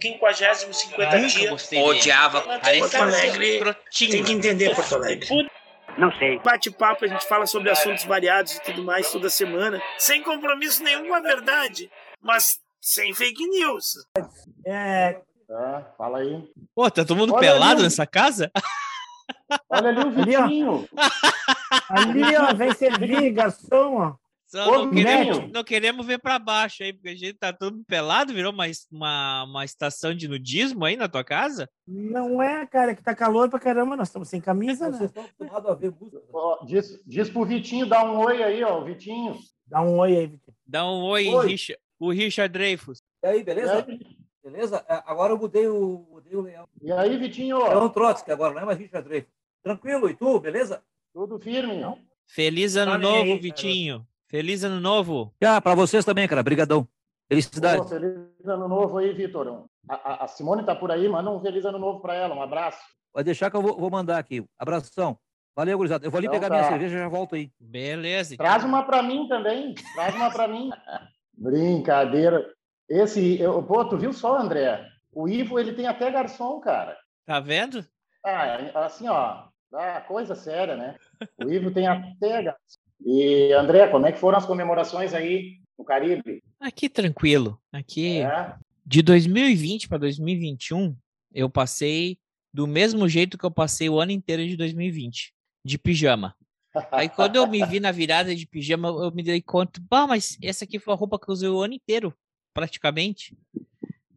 quinquagésimo, cinquenta Nunca dia. gostei dele. Odiava. Porto Alegre tem que entender Porto Alegre. Não sei. Bate-papo, a gente fala sobre assuntos variados e tudo mais toda semana, sem compromisso nenhum com a verdade, mas sem fake news. É, Tá, fala aí. Pô, tá todo mundo Olha pelado ali. nessa casa? Olha ali o Ali, ó. Vitinho. ali, ó, vem servir, garçom, ó. Só Ô, não, queremos, não queremos ver pra baixo aí, porque a gente tá todo pelado, virou uma, uma, uma estação de nudismo aí na tua casa? Não é, cara, que tá calor pra caramba, nós estamos sem camisa, né? estão acostumados a ver música. Ó, diz, diz pro Vitinho dar um oi aí, ó, Vitinho. Dá um oi aí, Vitinho. Dá um oi, Oi. Richard, o Richard Dreyfus. E aí, beleza? É. Beleza? É, Agora eu mudei o, mudei o layout. E aí, Vitinho? É um Trotsky agora, não é mais Richard Dreyfus. Tranquilo, e tu, beleza? Tudo firme? Não? Feliz ano Tá novo, aí, cara. Feliz ano novo. Já, pra vocês também, cara. Brigadão. Felicidade. Pô, feliz ano novo aí, Vitor. A, a- a Simone tá por aí, manda um feliz ano novo para ela, um abraço. Pode deixar que eu vou, vou mandar aqui. Abração. Valeu, gurizada. Eu vou ali Então pegar tá. minha cerveja e já volto aí. Beleza. então. Traz uma para mim também, traz uma para mim. Brincadeira. Esse, eu, pô, tu viu só, André? O Ivo, ele tem até garçom, cara. Tá vendo? Ah, assim, ó, ah, coisa séria, né? O Ivo tem até garçom. E, André, como é que foram as comemorações aí no Caribe? Aqui tranquilo. Aqui, É? de 2020 para 2021, eu passei do mesmo jeito que eu passei o ano inteiro de 2020, de pijama. Aí quando eu me vi na virada de pijama, eu me dei conta, bah, mas essa aqui foi a roupa que eu usei o ano inteiro, praticamente.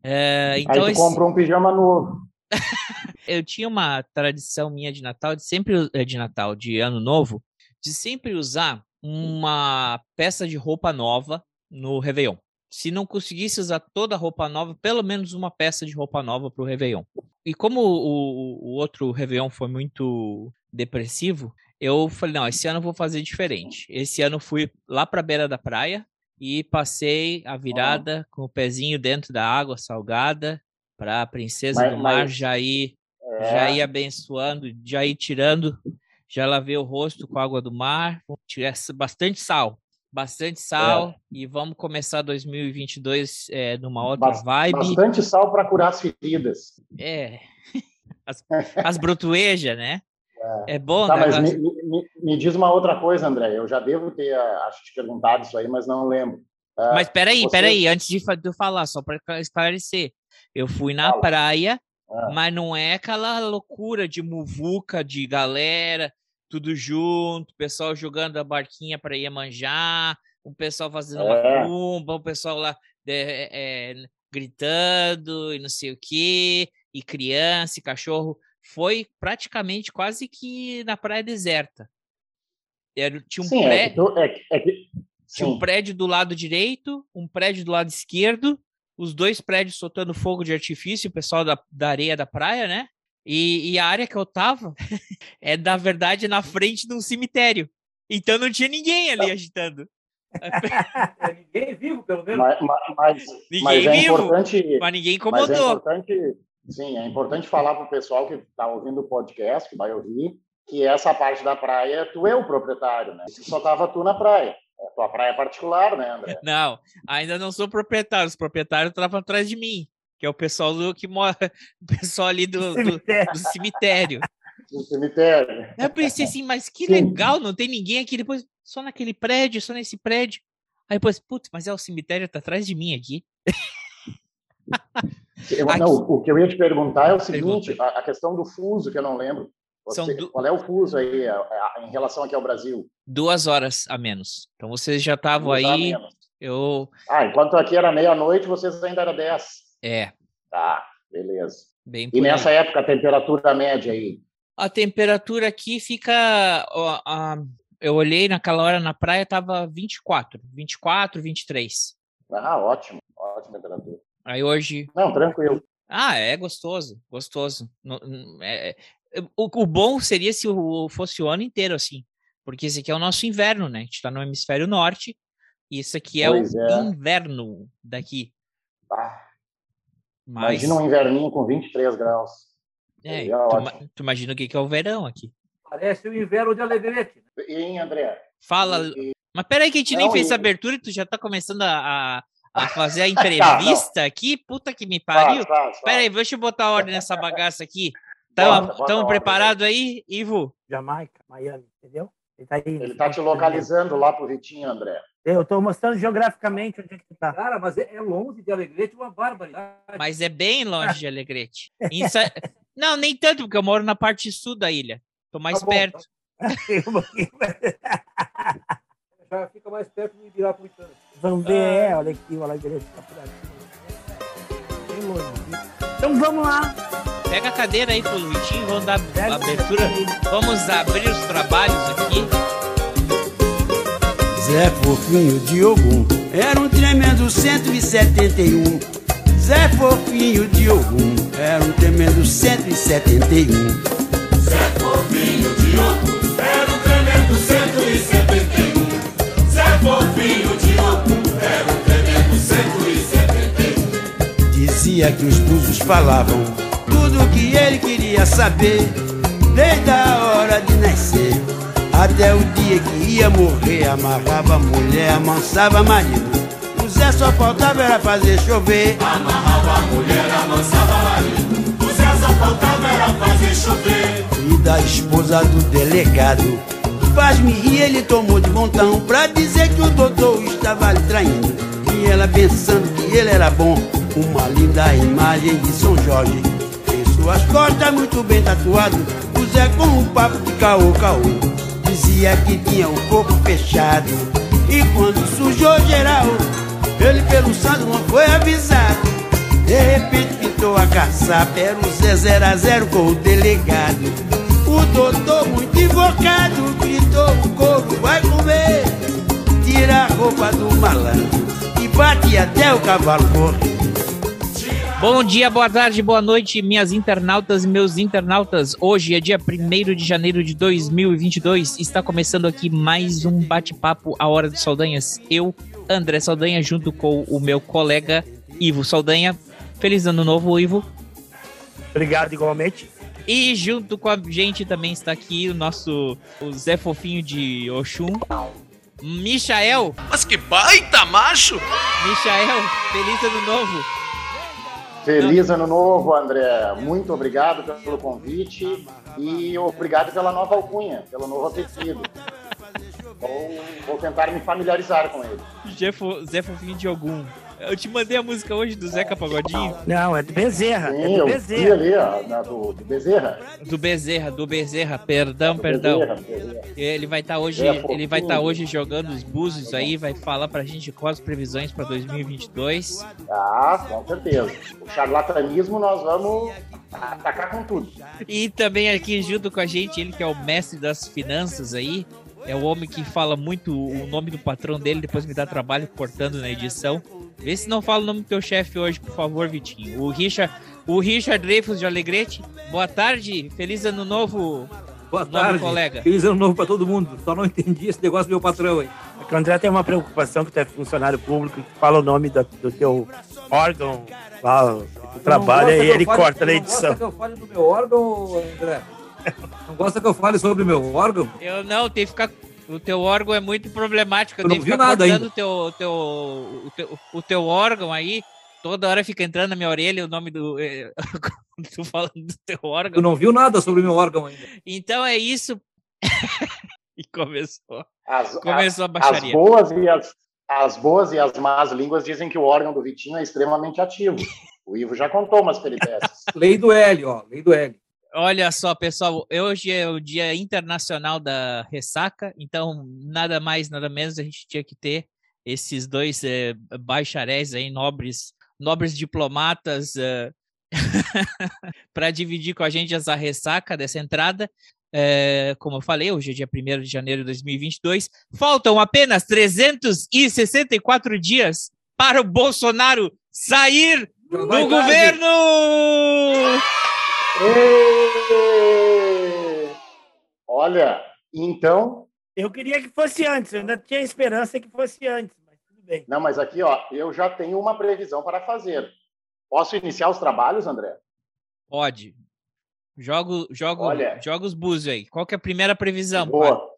É, então aí tu esse- comprou um pijama novo. eu tinha uma tradição minha de Natal, de sempre eh, de Natal, de Ano Novo, de sempre usar uma peça de roupa nova no Réveillon. Se não conseguisse usar toda a roupa nova, pelo menos uma peça de roupa nova para o Réveillon. E como o, o- outro Réveillon foi muito depressivo, eu falei, não, esse ano eu vou fazer diferente. Esse ano eu fui lá para a beira da praia e passei a virada com o pezinho dentro da água salgada para a princesa Mas- do mar mas- já ir É, já ir abençoando, já ir tirando, já lavei o rosto com água do mar, tirar bastante sal, bastante sal e vamos começar 2022 é, numa outra Bas- vibe. Bastante sal para curar as feridas. É, as, as brotuejas, né? É, bom, Tá, né? mas me, me- me diz uma outra coisa, André. Eu já devo ter, acho, te perguntado isso aí, mas não lembro. Ah, Mas peraí, você- peraí, antes de, eu falar, só para esclarecer. Eu fui na Fala. praia, Ah. mas não é aquela loucura de muvuca, de galera, tudo junto, pessoal jogando a barquinha para ir manjar, o pessoal fazendo uma É. cumba, o pessoal lá é, é, gritando e não sei o quê, e criança e cachorro. Foi praticamente quase que na praia deserta. Era, tinha um Sim, é que, tu- é, que- que- Tinha um prédio do lado direito, um prédio do lado esquerdo, os dois prédios soltando fogo de artifício, o pessoal da, da areia da praia, né? E, e a área que eu tava é, na verdade, na frente de um cemitério. Então não tinha ninguém ali agitando. É, ninguém vivo, pelo menos. Mas, mas, Ninguém mas é vivo, importante. mas ninguém Mas é incomodou. importante, sim, é importante falar para o pessoal que está ouvindo o podcast, que vai ouvir, que essa parte da praia, tu é o proprietário, né? Só estava tu na praia. É a tua praia particular, né, André? Não, ainda não sou proprietário. Os proprietários estavam atrás de mim, que é o pessoal do, que mora, o pessoal ali do, do, Cemitério. do cemitério. No cemitério. Aí Eu pensei assim, mas que Sim. legal, não tem ninguém aqui. Depois, só naquele prédio, só nesse prédio. Aí depois, putz, mas é o cemitério, tá atrás de mim aqui. Eu- Aqui- não, o que eu ia te perguntar é o seguinte: a, a questão do fuso, que eu não lembro. São Você- du- Qual é o fuso aí a- a- em relação aqui ao Brasil? Duas horas a menos. Então vocês já estavam aí. Eu. Ah, enquanto aqui era meia-noite, vocês ainda era 10. É, Tá, beleza. bem E aí. nessa época, a temperatura média aí? A temperatura aqui fica. ó, a- eu olhei naquela hora na praia, tava 24, 24, 23. Ah, ótimo, ótima temperatura. Aí hoje. Não, tranquilo. Ah, é gostoso, gostoso. É- é- o, o bom seria se o, fosse o ano inteiro assim, porque esse aqui é o nosso inverno, né? A gente tá no hemisfério norte e isso aqui é Pois o é. inverno daqui. Ah, Mas Imagina um inverninho com 23 graus. é, seria tu, tu imagina o que que é o verão aqui. Parece o inverno de Alegrete. E, hein, André? Fala, E- mas peraí que a gente nem Não, fez e- essa abertura e tu já tá começando a, a, a fazer a entrevista aqui? Puta que me pariu. Faz, faz, faz. Pera aí, deixa eu botar a ordem nessa bagaça aqui. A Estamos preparados aí, Ivo? Jamaica, Miami, entendeu? Ele tá aí. Ele tá te localizando lá pro Vitinho, André. Eu tô mostrando geograficamente onde é que tu tá. Cara, mas é, é longe de Alegrete uma barbaridade. Mas é bem longe de Alegrete. Sa- Não, nem tanto, porque eu moro na parte sul da ilha. Tô mais Tá bom, perto. Já fica mais perto de Ibirapuitã. Vamos ver, é, olha aqui, o Alagrete tá por aqui. Então vamos lá. Pega a cadeira aí pro Vitinho, vamos dar Pega abertura. Vamos abrir os trabalhos aqui. Zé Fofinho de Ogum era um tremendo 171. Zé Fofinho de Ogum era um tremendo 171. Dizia que os búzios falavam tudo o que ele queria saber, desde a hora de nascer até o dia que ia morrer. Amarrava a mulher, amansava marido. O Zé só faltava era fazer chover. E da esposa do delegado. Faz-me rir, ele tomou de montão pra dizer que o doutor estava lhe traindo. Ela pensando que ele era bom, uma linda imagem de São Jorge. Em suas costas, muito bem tatuado, o Zé com um papo de caô, caô. Dizia que tinha o corpo fechado. E quando sujou geral, ele pelo santo não foi avisado. De repente pintou a caçapa, era o Zé 0 a 0 com o delegado. O doutor, muito invocado, gritou: o couro vai comer. Tira a roupa do malandro e bate até o cavalo correr. Bom dia, boa tarde, boa noite, minhas internautas e meus internautas. Hoje é dia 1 de janeiro de 2022. Está começando aqui mais um bate-papo A Hora dos Saldanhas. Eu, André Saldanha, junto com o meu colega Ivo Saldanha. Feliz ano novo, Ivo. Obrigado igualmente. E junto com a gente também está aqui o nosso o Zé Fofinho de Oxum. Michael. Mas que baita macho! Michael, feliz ano novo. Feliz ano novo, André. Muito obrigado pelo convite e obrigado pela nova alcunha, pelo novo apelido. Vou, vou tentar me familiarizar com ele. Zé, Fo- Zé Fofinho de Ogum. Eu te mandei a música hoje do Zeca Pagodinho. Não, é do Bezerra. Sim, é do Bezerra. ali, ó, na do, do Bezerra. Do Bezerra, do Bezerra, perdão, Do perdão. Bezerra, Bezerra. Ele vai estar hoje, É, ele vai estar fofinho. hoje jogando os búzios aí, vai falar pra gente quais as previsões pra 2022. Ah, com certeza. O charlatanismo nós vamos atacar com tudo. E também aqui junto com a gente, ele que é o mestre das finanças aí, é o homem que fala muito o nome do patrão dele, depois me dá trabalho cortando na edição. Vê se não fala o nome do teu chefe hoje, por favor, Vitinho. O Richard, o Richard Dreyfus de Alegrete. Boa tarde, feliz ano novo, Boa nobre tarde. colega. Feliz ano novo pra todo mundo. Só não entendi esse negócio do meu patrão aí. É que o André tem uma preocupação que tu é funcionário público, que fala o nome da- do teu órgão que tu trabalha e ele corta na Não edição. gosta que eu fale do meu órgão, André? Não gosta que eu fale sobre o meu órgão? Eu não, tem que ficar. O teu órgão é muito problemático. Eu não tenho que vi ficar nada ainda. o teu, o teu, o teu, o teu órgão aí. Toda hora fica entrando na minha orelha o nome do. quando tu falando do teu Tu órgão. não viu nada sobre o meu órgão ainda. Então é isso. e começou. As, Começou a as baixaria. boas e as, as boas e as más línguas dizem que o órgão do Vitinho é extremamente ativo. O Ivo já contou umas peripécias. Lei do L, ó. Lei do L. Olha só, pessoal, hoje é o Dia Internacional da Ressaca, então nada mais, nada menos a gente tinha que ter esses dois eh, bacharéis aí, nobres, nobres diplomatas, para dividir com a gente essa ressaca dessa entrada. Eh, como eu falei, hoje é dia 1 de janeiro de 2022. Faltam apenas 364 dias para o Bolsonaro sair do governo! Ê! Olha, então. Eu queria que fosse antes, eu ainda tinha esperança que fosse antes, mas tudo bem. Não, mas aqui, ó, eu já tenho uma previsão para fazer. Posso iniciar os trabalhos, André? Pode. Jogo, jogo, Olha. joga os búzios aí. Qual que é a primeira previsão? Boa.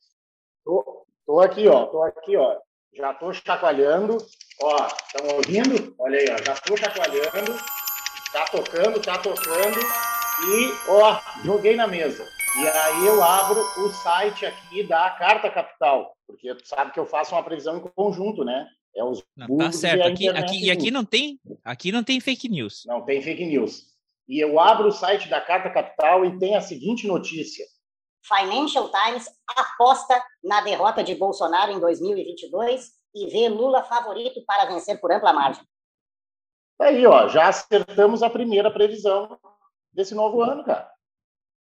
Tô, tô aqui, ó. Tô aqui, ó. Já tô chacoalhando. Ó, estão ouvindo? Olha aí, ó, já estou chacoalhando. Tá tocando, tá tocando. E, ó, joguei na mesa. E aí eu abro o site aqui da Carta Capital, porque tu sabe que eu faço uma previsão em conjunto, né? É os Não, tá e certo. Aqui, aqui, e aqui não tem, aqui não tem fake news. Não tem fake news. E eu abro o site da Carta Capital e tem a seguinte notícia. Financial Times aposta na derrota de Bolsonaro em 2022 e vê Lula favorito para vencer por ampla margem. Aí, ó, já acertamos a primeira previsão desse novo ano, cara.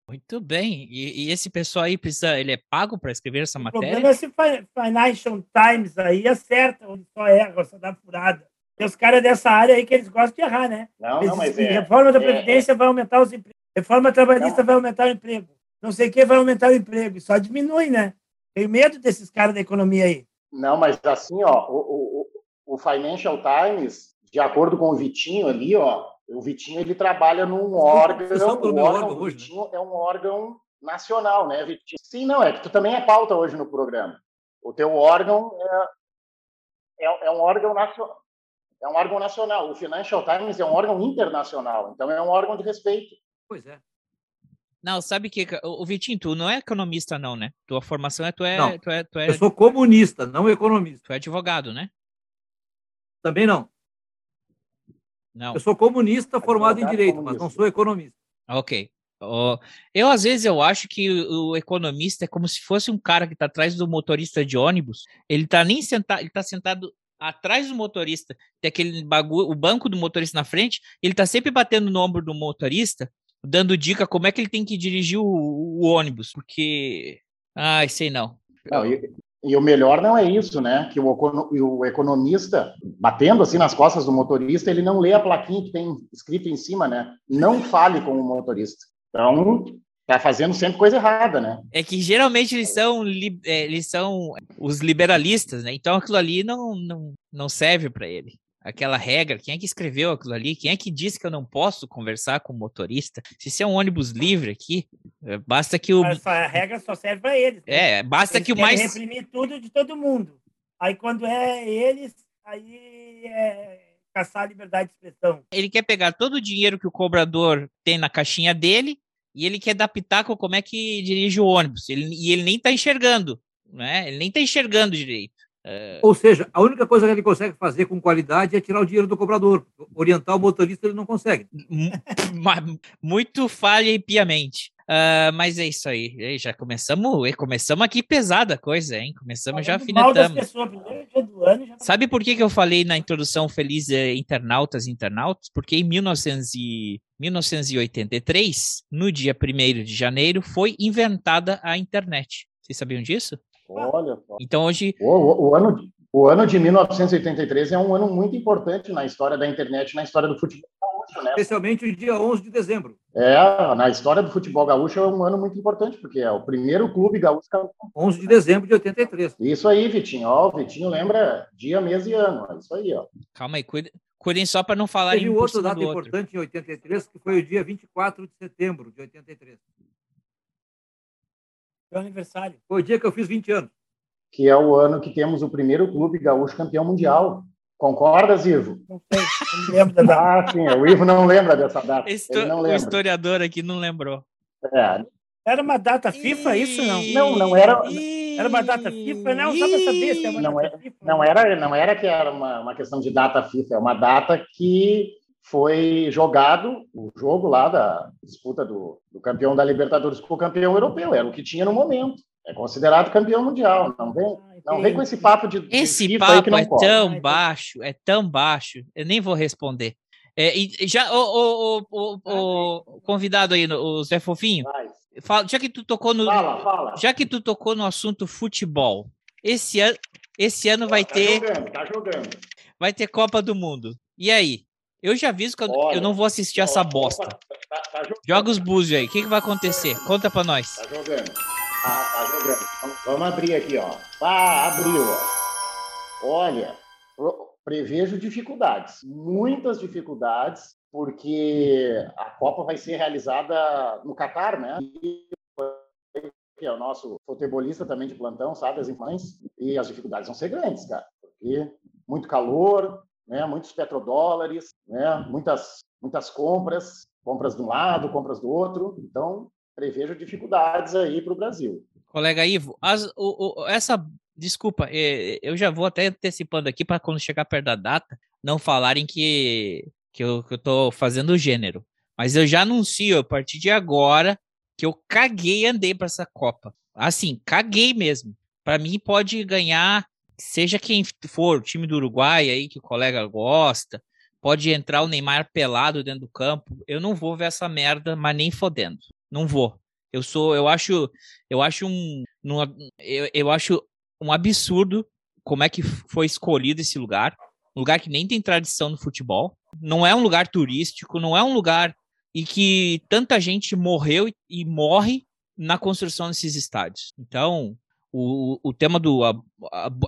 Muito bem. E, e esse pessoal aí precisa, ele é pago para escrever essa O matéria? problema é se Fi- Financial Times aí acerta, onde só erra, só dá furada. Tem os caras dessa área aí que eles gostam de errar, né? Não, Eles não, mas é. reforma da é- Previdência vai aumentar os empregos. Reforma trabalhista vai aumentar o emprego. Não sei o que vai aumentar o emprego. E só diminui, né? Tenho medo desses caras da economia aí. Não, mas assim, ó, o, o, o o Financial Times, de acordo com o Vitinho ali, ó, o Vitinho ele trabalha num órgão, pelo o meu órgão hoje, né? Vitinho é um órgão nacional, né, Vitinho? Sim, não, é que tu também é pauta hoje no programa. O teu órgão é, é, é um órgão nacional. É um órgão nacional. O Financial Times é um órgão internacional, então é um órgão de respeito. Pois é. Não, sabe que o o Vitinho, tu não é economista não, né? Tua formação é tu é, Não. tu é, tu é, Eu sou comunista, não economista. tu é advogado, né? Também não. Não. Eu sou comunista formado em direito, mas comunista. não sou economista. Ok. Eu, às vezes, eu acho que o, o economista é como se fosse um cara que está atrás do motorista de ônibus. Ele tá nem sentado, ele tá sentado atrás do motorista, tem aquele bagulho, o banco do motorista na frente, ele tá sempre batendo no ombro do motorista, dando dica como é que ele tem que dirigir o, o ônibus, porque. Ai, sei não. Não, e, e o melhor não é isso, né? Que o, econo- o economista, batendo assim nas costas do motorista, ele não lê a plaquinha que tem escrito em cima, né? Não fale com o motorista. Então, tá fazendo sempre coisa errada, né? É que geralmente eles são, é, eles são os liberalistas, né? Então aquilo ali não, não, não serve para ele. Aquela regra, quem é que escreveu aquilo ali? Quem é que disse que eu não posso conversar com o motorista? Se isso é um ônibus livre aqui, é, basta que o. Mas a regra só serve para eles. né? É, basta Eles que o mais. reprimir tudo de todo mundo. Aí quando é eles, aí é caçar a liberdade de expressão. Ele quer pegar todo o dinheiro que o cobrador tem na caixinha dele e ele quer dar pitaco como é que dirige o ônibus. Ele, e ele nem tá enxergando, né? Ele nem tá enxergando direito. Ou seja, a única coisa que ele consegue fazer com qualidade é tirar o dinheiro do cobrador. Orientar o motorista ele não consegue. Muito falha e piamente. Ah, mas é isso aí. Ei, Já começamos, começamos aqui pesada a coisa, hein? Começamos já Falando afinetamos. pessoas, ano já Sabe por que, que eu falei na introdução feliz eh, internautas e internautas? Porque em 1900 e- 1983, no dia 1 de janeiro, foi inventada a internet. Vocês sabiam disso? Olha só. Então hoje O, o- o ano, de- o ano de 1983 é um ano muito importante na história da internet, na história do futebol gaúcho, né? Especialmente o dia 11 de dezembro. É, na história do futebol gaúcho é um ano muito importante, porque é o primeiro clube gaúcho. campeão. 11 de dezembro de 83. Isso aí, Vitinho. Ó, o Vitinho lembra dia, mês e ano. É isso aí, ó. Calma aí, cuidem, cuidem só para não falarem Teve do outro. importante em 83, que foi o dia 24 de setembro de 83. É o aniversário. Foi o dia que eu fiz 20 anos. Que é o ano que temos o primeiro clube gaúcho campeão mundial. Concordas, Ivo? Não sei, não lembro da data. Ah, sim. O Ivo não lembra dessa data. Histo- Ele não o lembra. historiador aqui não lembrou. É, Era uma data FIFA, isso não? Não, não era- Era uma data FIFA? Não, só para saber se é uma Não data é- FIFA. Não era, não era que era uma, uma questão de data FIFA, é uma data que foi jogado o jogo lá da disputa do, do campeão da Libertadores com o campeão europeu, era o que tinha no momento. É considerado campeão mundial. Não vem, não vem com esse papo de, de Esse que papo não é pode. tão Ai, baixo, é tão baixo, eu nem vou responder. É, e já, o, o, o, o- o convidado aí, o Zé Fofinho, fala- já que tu tocou no, Fala, fala. já que tu tocou no assunto futebol, esse ano, esse ano vai Tá ter, jogando, tá jogando. vai ter Copa do Mundo. E aí? Eu já aviso que eu, Olha, eu não vou assistir essa bosta. Tá, tá jogando. Joga os búzios aí. O que, que vai acontecer? Conta pra nós. Tá jogando. Tá, tá jogando. Vamos, vamos abrir aqui, ó. Ah, abriu, ó. Olha, prevejo dificuldades, muitas dificuldades, porque a Copa vai ser realizada no Catar, né? E que é o nosso futebolista também de plantão, sabe, as informações, e as dificuldades vão ser grandes, cara, porque muito calor, né? muitos petrodólares, né? muitas, muitas compras, compras de um lado, compras do outro. Então, prevejo dificuldades aí para o Brasil. Colega Ivo, as, o, o, essa. Desculpa, é, eu já vou até antecipando aqui para quando chegar perto da data, não falarem que, que, eu, tô fazendo gênero. Mas eu já anuncio a partir de agora que eu caguei e andei para essa Copa. Assim, caguei mesmo. Para mim, pode ganhar, seja quem for, o time do Uruguai aí, que o colega gosta, pode entrar o Neymar pelado dentro do campo. Eu não vou ver essa merda, mas nem fodendo. Não vou. Eu sou, eu acho, eu acho um, eu, eu acho um absurdo como é que foi escolhido esse lugar. Um lugar que nem tem tradição no futebol. Não é um lugar turístico, não é um lugar e que tanta gente morreu e, e morre na construção desses estádios. Então, o, o tema do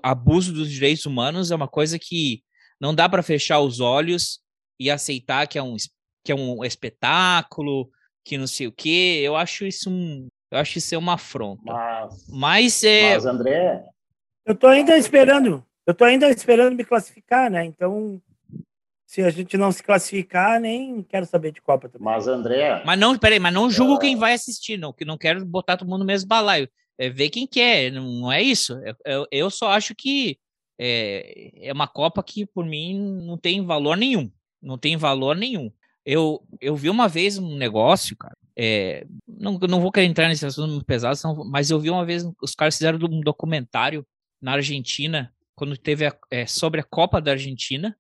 abuso dos direitos humanos é uma coisa que não dá para fechar os olhos e aceitar que é um, que é um espetáculo, que não sei o quê. Eu acho isso um, eu acho isso é uma afronta. Mas, mas, é... mas André, eu tô ainda esperando, eu tô ainda esperando me classificar, né? Então, se a gente não se classificar, nem quero saber de Copa também. Mas André, mas não, peraí, mas não julgo quem vai assistir, não, que não quero botar todo mundo no mesmo balaio. É ver quem quer, não, não é isso. Eu, eu só acho que é, é uma Copa que, por mim, não tem valor nenhum. Não tem valor nenhum. Eu, eu vi uma vez um negócio, cara. É, não, não vou querer entrar nesse assunto muito pesado, mas eu vi uma vez os caras fizeram um documentário na Argentina, quando teve a, é, sobre a Copa da Argentina,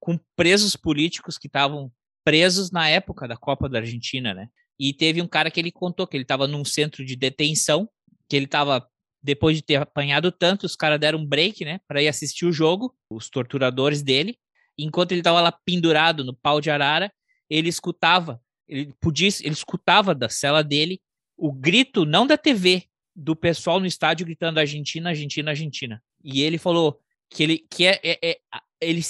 com presos políticos que estavam presos na época da Copa da Argentina, né? E teve um cara que ele contou que ele estava num centro de detenção, que ele estava depois de ter apanhado tanto, os caras deram um break, né, para ir assistir o jogo, os torturadores dele. Enquanto ele estava lá pendurado no pau de arara, ele escutava, ele podia, ele escutava da cela dele o grito não da TV, do pessoal no estádio gritando Argentina, Argentina, Argentina. E ele falou que ele que é, é, é ele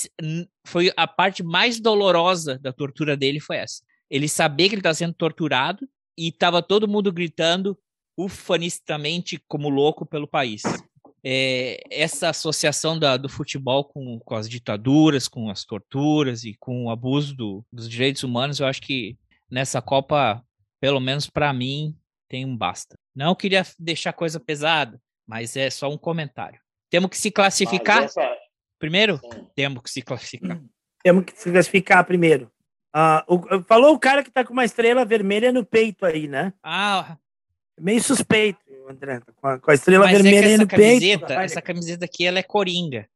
foi a parte mais dolorosa da tortura dele foi essa. Ele sabia que ele estava sendo torturado e estava todo mundo gritando ufanistamente como louco pelo país é, essa associação da, do futebol com, com as ditaduras, com as torturas e com o abuso do, dos direitos humanos, eu acho que nessa Copa, pelo menos para mim, tem um basta. Não queria deixar coisa pesada, mas é só um comentário. Temos que se classificar essa... primeiro? Sim. Temos que se classificar. Temos que se classificar primeiro. Ah, o, falou o cara que tá com uma estrela vermelha no peito aí, né? Ah, meio suspeito. André, com a, com a estrela Mas vermelha é essa camiseta, peito. Essa camiseta aqui, ela é coringa.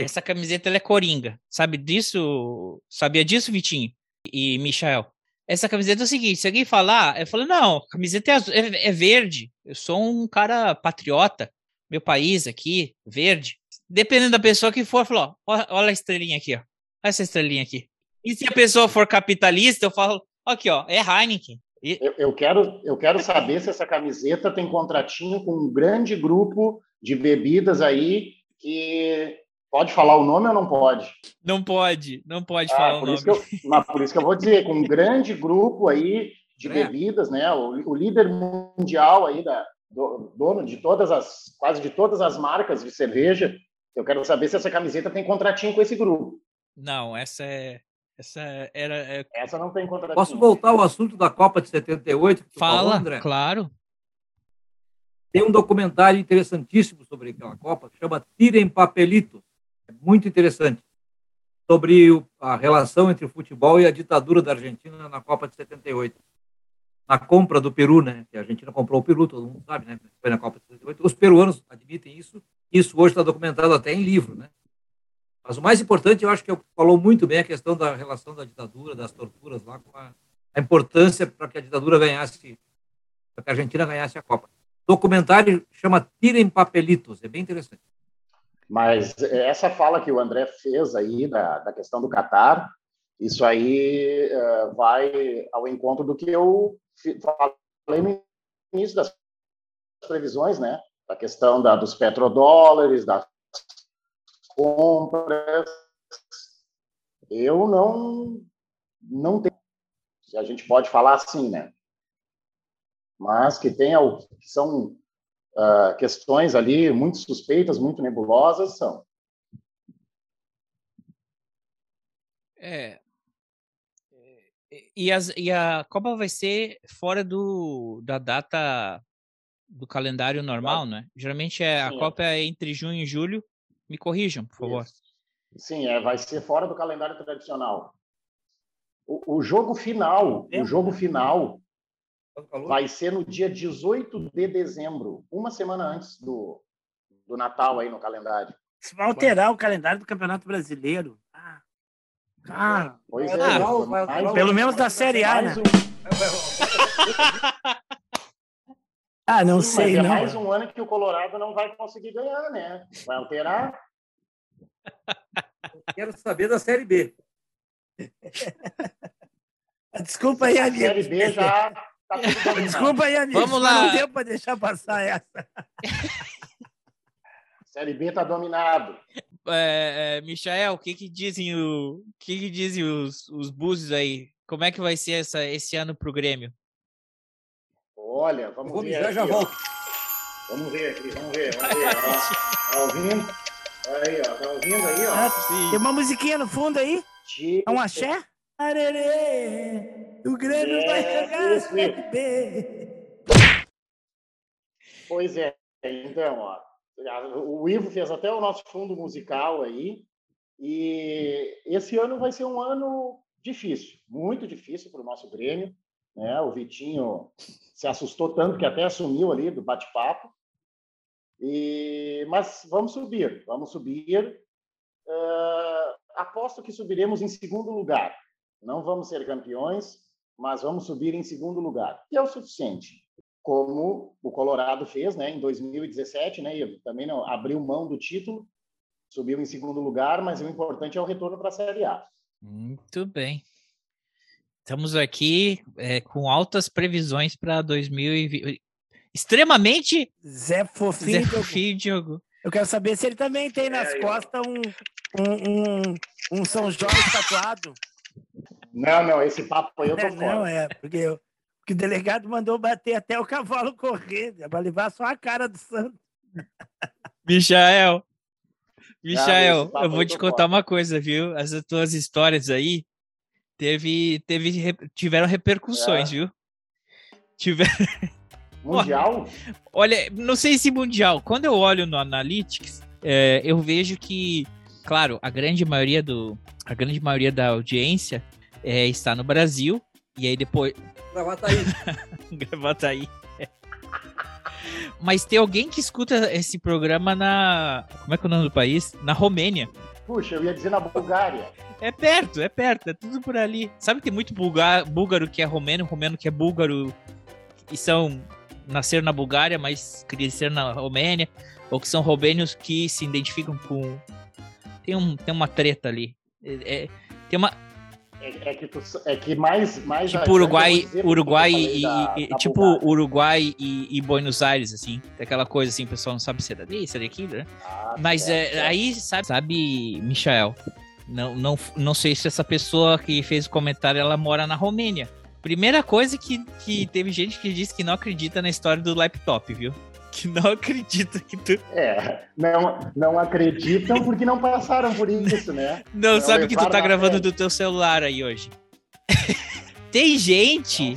Essa camiseta, ela é coringa. Sabe disso? Sabia disso, Vitinho? E Michel? Essa camiseta é o seguinte, se alguém falar, eu falo, não, a camiseta é, azul, é, é verde. Eu sou um cara patriota. Meu país aqui, verde. Dependendo da pessoa que for, falou, ó, olha a estrelinha aqui, ó. Olha essa estrelinha aqui. E se a pessoa for capitalista, eu falo, aqui, ó, é Heineken. E... Eu, eu, quero, eu quero saber se essa camiseta tem contratinho com um grande grupo de bebidas aí que pode falar o nome ou não pode? Não pode, não pode ah, falar o nome. Eu, mas por isso que eu vou dizer, com um grande grupo aí de é. bebidas, né? O, o, líder mundial aí da do, dono de todas as quase de todas as marcas de cerveja. Eu quero saber se essa camiseta tem contratinho com esse grupo. Não, essa é essa era. É... Essa não tem contradição. Posso voltar ao assunto da Copa de 78? Fala, falou, André? claro. Tem um documentário interessantíssimo sobre aquela Copa que chama Tirem Papelitos. É muito interessante. Sobre a relação entre o futebol e a ditadura da Argentina na Copa de 78. Na compra do Peru, né? Que a Argentina comprou o Peru, todo mundo sabe, né? Foi na Copa de 78. Os peruanos admitem isso. Isso hoje está documentado até em livro, né? Mas o mais importante, eu acho que eu falou muito bem a questão da relação da ditadura, das torturas lá, com a, a importância para que a ditadura ganhasse, para que a Argentina ganhasse a Copa. O documentário chama Tirem Papelitos, é bem interessante. Mas essa fala que o André fez aí da, da questão do Catar, isso aí uh, vai ao encontro do que eu falei no início das previsões, né? Da questão da, dos petrodólares, da compras. Eu não não tenho, a gente pode falar assim, né? Mas que tem que são uh, questões ali muito suspeitas, muito nebulosas, são. É. E, as, e a Copa vai ser fora do, da data do calendário normal, né? Geralmente é, a Sim, é. Copa é entre junho e julho. Me corrijam, por favor. Isso. Sim, é, vai ser fora do calendário tradicional. O, o jogo final, o jogo final vai ser no dia 18 de dezembro, uma semana antes do, do Natal aí no calendário. Isso vai alterar o calendário do Campeonato Brasileiro. Ah, cara, Pois é, o- pelo menos da Série A, né? um, Ah, não sim, mas sei, é não. mais um ano que o Colorado não vai conseguir ganhar, né? Vai alterar. Quero saber da Série B. Desculpa aí, amigo. Série B já tá tudo. Desculpa aí, amigo. Vamos lá. Não deu para deixar passar essa. Série B tá dominado. É, é, Michael, o que que dizem, o, o que que dizem os, os búzios aí? Como é que vai ser essa, esse ano pro Grêmio? Olha, vamos Vou ver mijar aqui, já ó. volto. Vamos ver aqui, vamos ver, vamos ver. ó. Tá ouvindo? Olha aí, ó. Tá ouvindo aí, ó? Ah, Tem uma musiquinha no fundo aí? É um axé? Arerê, o Grêmio É, vai jogar isso. Pois é, então, ó, o Ivo fez até o nosso fundo musical aí, e esse ano vai ser um ano difícil, muito difícil para o nosso Grêmio, né? O Vitinho se assustou tanto que até sumiu ali do bate-papo, e mas vamos subir, vamos subir. Ah, aposto que subiremos em segundo lugar. Não vamos ser campeões, mas vamos subir em segundo lugar, que é o suficiente como o Colorado fez, né, em 2017, né, Ivo? Também não abriu mão do título, subiu em segundo lugar, mas o importante é o retorno para a Série A. Muito bem. Estamos aqui é, com altas previsões para 2020. Extremamente Zé Zé Fofinho. Diogo. Fofinho, Diogo. Eu quero saber se ele também tem nas É, eu- costas um, um, um, um São Jorge tatuado. Não, não, esse papo aí eu tô É, fora. não, é, porque, eu- porque o delegado mandou bater até o cavalo correr, vai levar só a cara do Santos. Michael. Michael, esse papo eu vou aí te contar fora. uma coisa, viu? As tuas histórias aí teve, teve, tiveram repercussões, É. viu? Tiver, Mundial? olha, não sei se mundial. Quando eu olho no Analytics, é, eu vejo que, claro, a grande maioria do, a grande maioria da audiência é, está no Brasil. E aí depois, Gravataí. Gravataí. Mas tem alguém que escuta esse programa na. Como é que é o nome do país? Na Romênia. Puxa, eu ia dizer na Bulgária. É perto, é perto, é tudo por ali. Sabe que tem muito bulga- búlgaro que é romeno, romeno que é búlgaro e são. nasceram na Bulgária, mas cresceram na Romênia, ou que são romênios que se identificam com. Tem, um, tem uma treta ali. É- é- tem uma, É, é que, tu, é que mais, mais Tipo Uruguai, porque Uruguai e, da- e- da tipo Bulgária. Uruguai e, e Buenos Aires, assim. Tem aquela coisa assim, o pessoal não sabe se é dali, se é daquilo, né? Ah, Mas é, aí, sabe, sabe, Michael, não, não, não sei se essa pessoa que fez o comentário, ela mora na Romênia. Primeira coisa que, que teve gente que disse que não acredita na história do laptop, viu? Que não acredita que tu... É, não, não acreditam porque não passaram por isso, né? Não, Não sabe que tu tá gravando frente. do teu celular aí hoje. Tem gente...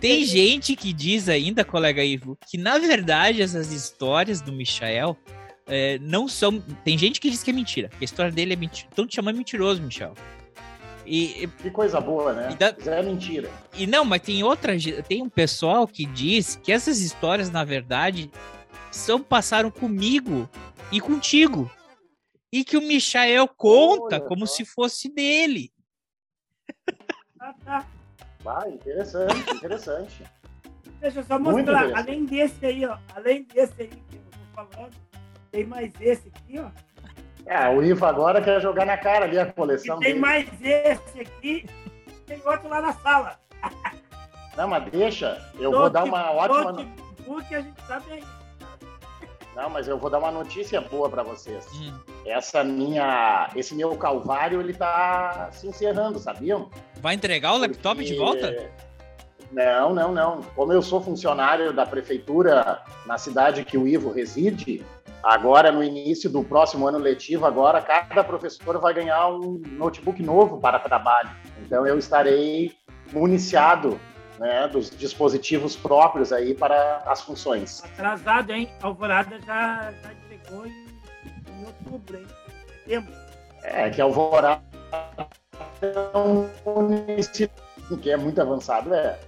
Tem gente que diz ainda, colega Ivo, que na verdade essas histórias do Michael é, não são. Tem gente que diz que é mentira, que a história dele é mentira. Estão te chamando mentiroso, Michel. E, Que coisa boa, né? E da- Mas é mentira. e não, mas tem outra. Tem um pessoal que diz que essas histórias, na verdade, são passaram comigo e contigo. E que o Michael conta Olha como só. se fosse dele. Ah, tá. Vai, interessante, interessante. Deixa eu só mostrar. Além desse aí, ó. Além desse aí que eu tô falando, tem mais esse aqui, ó. É, o Ivo agora quer jogar na cara ali a E coleção tem dele. mais esse aqui. Tem outro lá na sala. Não, mas deixa, eu vou dar uma ótima. no- Notebook a gente sabe aí. Não, mas eu vou dar uma notícia boa para vocês. Hum. Essa minha, esse meu calvário, ele tá se encerrando, sabiam? Vai entregar o laptop de Porque- volta? Não, não, não. Como eu sou funcionário da prefeitura na cidade que o Ivo reside, Agora, no início do próximo ano letivo, agora cada professor vai ganhar um notebook novo para trabalho. Então, eu estarei municiado né, dos dispositivos próprios aí para as funções. Atrasado, hein? Alvorada já, já entregou em, em outubro, hein? Setembro. É, que Alvorada é um município que é muito avançado, é.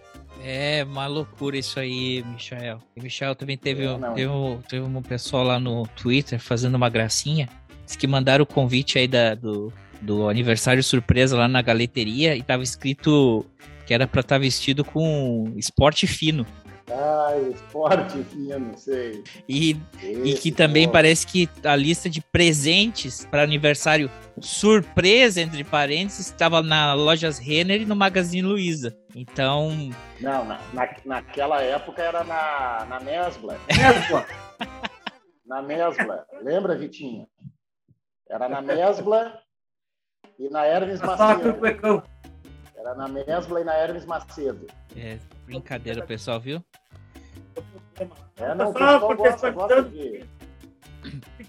É uma loucura isso aí, Michael. E Michael também teve, É, não. teve, um- teve um pessoal lá no Twitter fazendo uma gracinha. Diz que mandaram o convite aí da, do, do aniversário surpresa lá na galeteria e tava escrito que era pra estar vestido com esporte fino. Ai, esporte fino, sei. E, e que também esporte. parece que a lista de presentes para aniversário surpresa, entre parênteses, estava na lojas Renner e no Magazine Luiza. Então, Não, na, na- naquela época era na, na Mesbla. Na Mesbla. Lembra, Vitinho? Era na Mesbla e na Hermes Macedo. Era na Mesbla e na Hermes Macedo. é brincadeira, pessoal, viu? É, não, Pessoal, pessoal gosta, gosta de...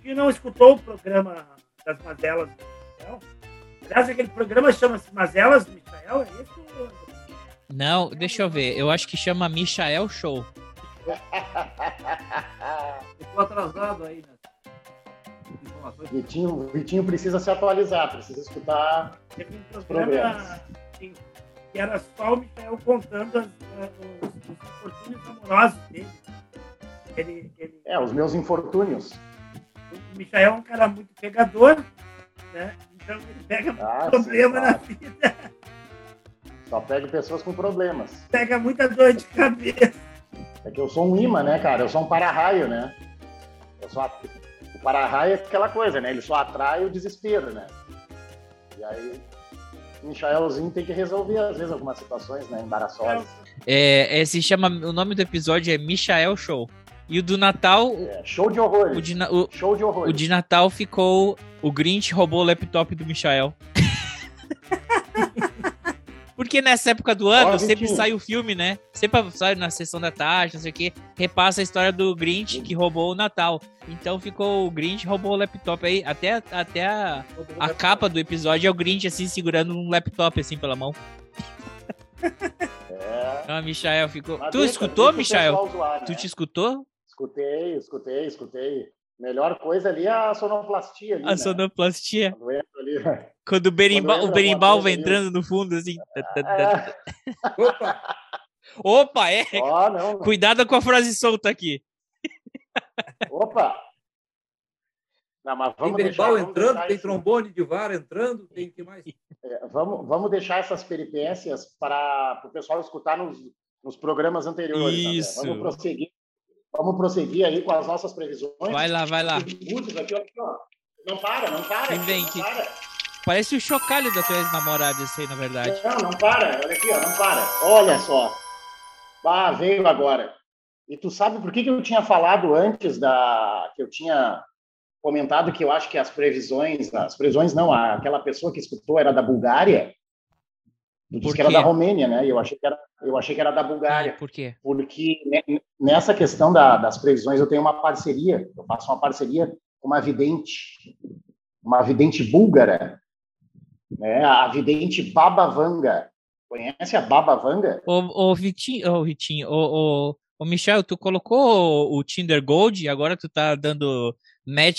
que não escutou o programa das mazelas do Michael. Aliás, aquele programa chama-se Mazelas do Michael, é isso? Não, deixa eu ver. Eu acho que chama Michael Show. Tô atrasado aí, né? Vitinho, Vitinho precisa se atualizar, precisa escutar. Teve um programa assim, que era só o Michael contando as, eh, os, os infortúnios amorosos dele. Ele, ele, É, os meus infortúnios. o Michael é um cara muito pegador, né? Então ele pega Ah, problema sim, na vida, Só pego pessoas com problemas. pega muita dor de cabeça. É que eu sou um imã, né, cara? Eu sou um para-raio, né? Eu sou a- O para-raio é aquela coisa, né? Ele só atrai o desespero, né? E aí, o Michaelzinho tem que resolver, às vezes, algumas situações, né? Embaraçosas. É, é, se chama. O nome do episódio é Michael Show. E o do Natal, É, show de horrores. o de, o- Show de horrores. o de Natal ficou. O Grinch roubou o laptop do Michael. Porque nessa época do ano Ó, sempre sai o filme, né? Sempre sai na sessão da tarde, não sei o quê. Repassa a história do Grinch que roubou o Natal. Então ficou o Grinch roubou o laptop aí. Até, até a, a capa do episódio é o Grinch assim segurando um laptop assim pela mão. É. Ah, Michael ficou. Mas tu deixa- escutou, deixa Michael? zoar, né? Tu te escutou? Escutei, escutei, escutei. Melhor coisa ali é a sonoplastia ali, A né? sonoplastia. Quando ali... Quando o berimbau, entra o berimbau alguma vai coisa ali. entrando no fundo, assim. É. Opa! Opa, é! Não. Cuidado com a frase solta aqui. Opa! Não, mas Tem vamos deixar, berimbau vamos entrando, deixar tem esse- trombone de VAR entrando, tem que mais. é, vamos, vamos deixar essas peripécias para o pessoal escutar nos, nos programas anteriores. André. Isso. Vamos prosseguir. Vamos prosseguir aí com as nossas previsões. Vai lá, vai lá. Aqui, ó. Não para, não para. Quem vem não aqui? para. Parece o chocalho da tua ex-namorada, esse aí, na verdade. Não, não para. Olha aqui, ó, não para. Olha só. Ah, veio agora. E tu sabe por que, que eu tinha falado antes da. que eu tinha comentado que eu acho que as previsões. As previsões não, aquela pessoa que escutou era da Bulgária. Tu disse que era da Romênia, né? Eu achei que era, eu achei que era da Ah, Bulgária. por quê? Porque ne- nessa questão da- das previsões eu tenho uma parceria. Eu faço uma parceria com uma vidente. Uma vidente búlgara. Né? A vidente Baba Vanga. Conhece a Baba Vanga? Ô, ô Vitinho, ô, Vitinho, ô, ô, ô, Michel, tu colocou o, o Tinder Gold e agora tu tá dando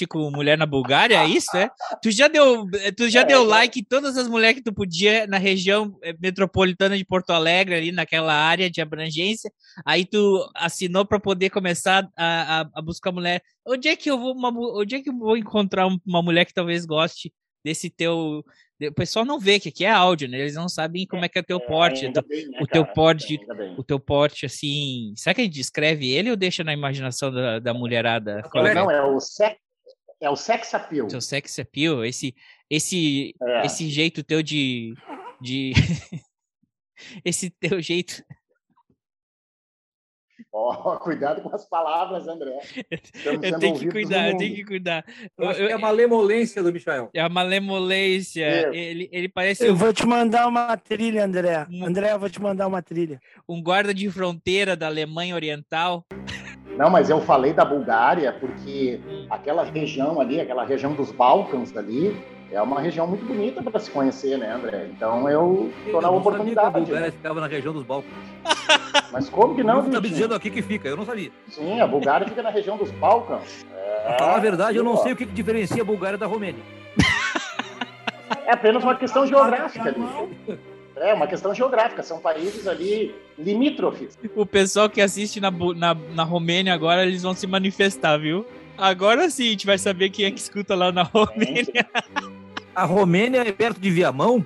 com mulher na Bulgária, é isso, é? Tu já deu, tu já É, deu é. like em todas as mulheres que tu podia na região eh, metropolitana de Porto Alegre, ali naquela área de abrangência, aí tu assinou para poder começar a, a, a buscar mulher. Onde é que eu vou, uma onde é que eu vou encontrar um- uma mulher que talvez goste desse teu... O pessoal não vê que aqui é áudio, né? Eles não sabem como é que é teu porte, Ainda bem, né, o teu cara? porte- bem. o teu porte, assim. Será que a gente descreve ele ou deixa na imaginação da, da mulherada? É Não, é o sex, é o sex appeal. o seu sex appeal? Esse, esse, É. esse jeito teu de. de... esse teu jeito. Ó, cuidado com as palavras, André. Estamos Eu tenho que cuidar, eu tenho que cuidar. Eu acho Eu- que é a malemolência do Michael. É a malemolência. Eu. Ele, ele parece Eu um, vou te mandar uma trilha, André. Uma- André, eu vou te mandar uma trilha. um guarda de fronteira da Alemanha Oriental. Não, mas eu falei da Bulgária porque aquela região ali, aquela região dos Balcãs ali, é uma região muito bonita para se conhecer, né, André? Então eu tô na eu não oportunidade. sabia que a Bulgária né? ficava na região dos Balcãs. Mas como que não, Não, tá me dizendo aqui que fica, eu não sabia. Sim, a Bulgária fica na região dos Balcãs. Pra falar a verdade, eu não ó. sei o que que diferencia a Bulgária da Romênia. É apenas uma questão geográfica ali. É uma questão geográfica, são países ali limítrofes. O pessoal que assiste na, na, na Romênia agora, eles vão se manifestar, viu? Agora sim a gente vai saber quem é que escuta lá na Romênia. A Romênia é perto de Viamão?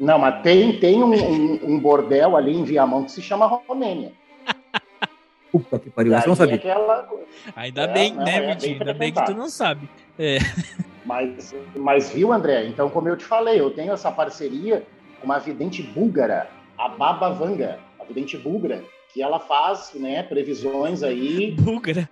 Não, mas tem, tem um, um- um bordel ali em Viamão que se chama Romênia. Puta que pariu, eu não Daí sabia. aquela- Ainda É, bem, não, né, é Vitinho? Ainda bem que tu não sabe. É. Mas, mas viu, André? Então, como eu te falei, eu tenho essa parceria com uma vidente búlgara, a Baba Vanga, a vidente búlgara, que ela faz né, previsões aí. Búlgara.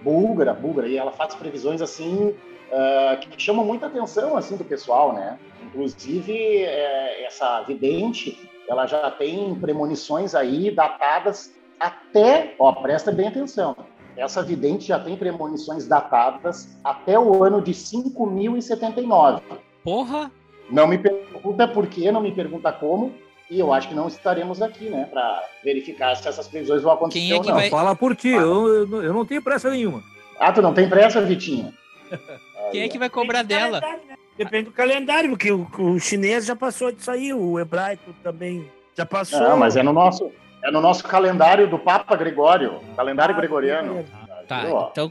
búlgara, búlgara, e ela faz previsões assim ah, que chamam muita atenção assim do pessoal, né? Inclusive é, essa vidente, ela já tem premonições aí datadas até, ó, presta bem atenção. Essa vidente já tem premonições datadas até o ano de 5079. Porra! Não me pergunta por quê, não me pergunta como, e eu acho que não estaremos aqui, né, para verificar se essas previsões vão acontecer Quem é ou que não. vai- Fala por ti, eu, eu não tenho pressa nenhuma. Ah, tu não tem pressa, Vitinho? Quem é que vai cobrar dela? Depende do calendário, porque o, o chinês já passou disso aí, o hebraico também já passou. Não, mas é no nosso, é no nosso calendário do Papa Gregório, calendário Ah, gregoriano. Tá, Viu, ó? então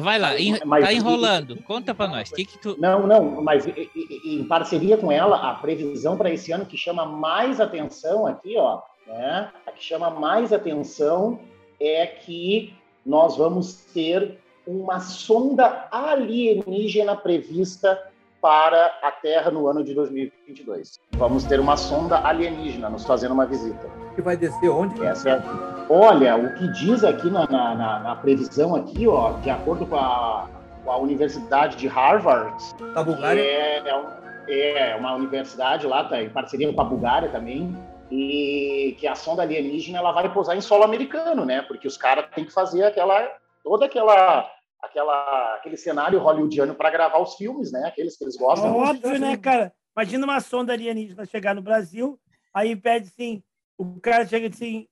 vai lá. en- Mas- tá enrolando. Conta pra nós. Que que tu... Não, não, mas e- e- e em parceria com ela, a previsão para esse ano que chama mais atenção aqui, ó, né? A que chama mais atenção é que nós vamos ter uma sonda alienígena prevista para a Terra no ano de 2022. Vamos ter uma sonda alienígena nos fazendo uma visita. Que vai descer onde? Essa é... Olha, o que diz aqui na, na- na- na previsão aqui, ó, de acordo com a, com a Universidade de Harvard, Da Bulgária? é, é um- é uma universidade lá, tá em parceria com a Bulgária também, e que a sonda alienígena ela vai pousar em solo americano, né? Porque os caras têm que fazer aquela toda aquela aquela aquele cenário hollywoodiano para gravar os filmes, né? Aqueles que eles É gostam. óbvio, né, cara? Imagina uma sonda alienígena chegar no Brasil, aí pede assim, o cara chega assim,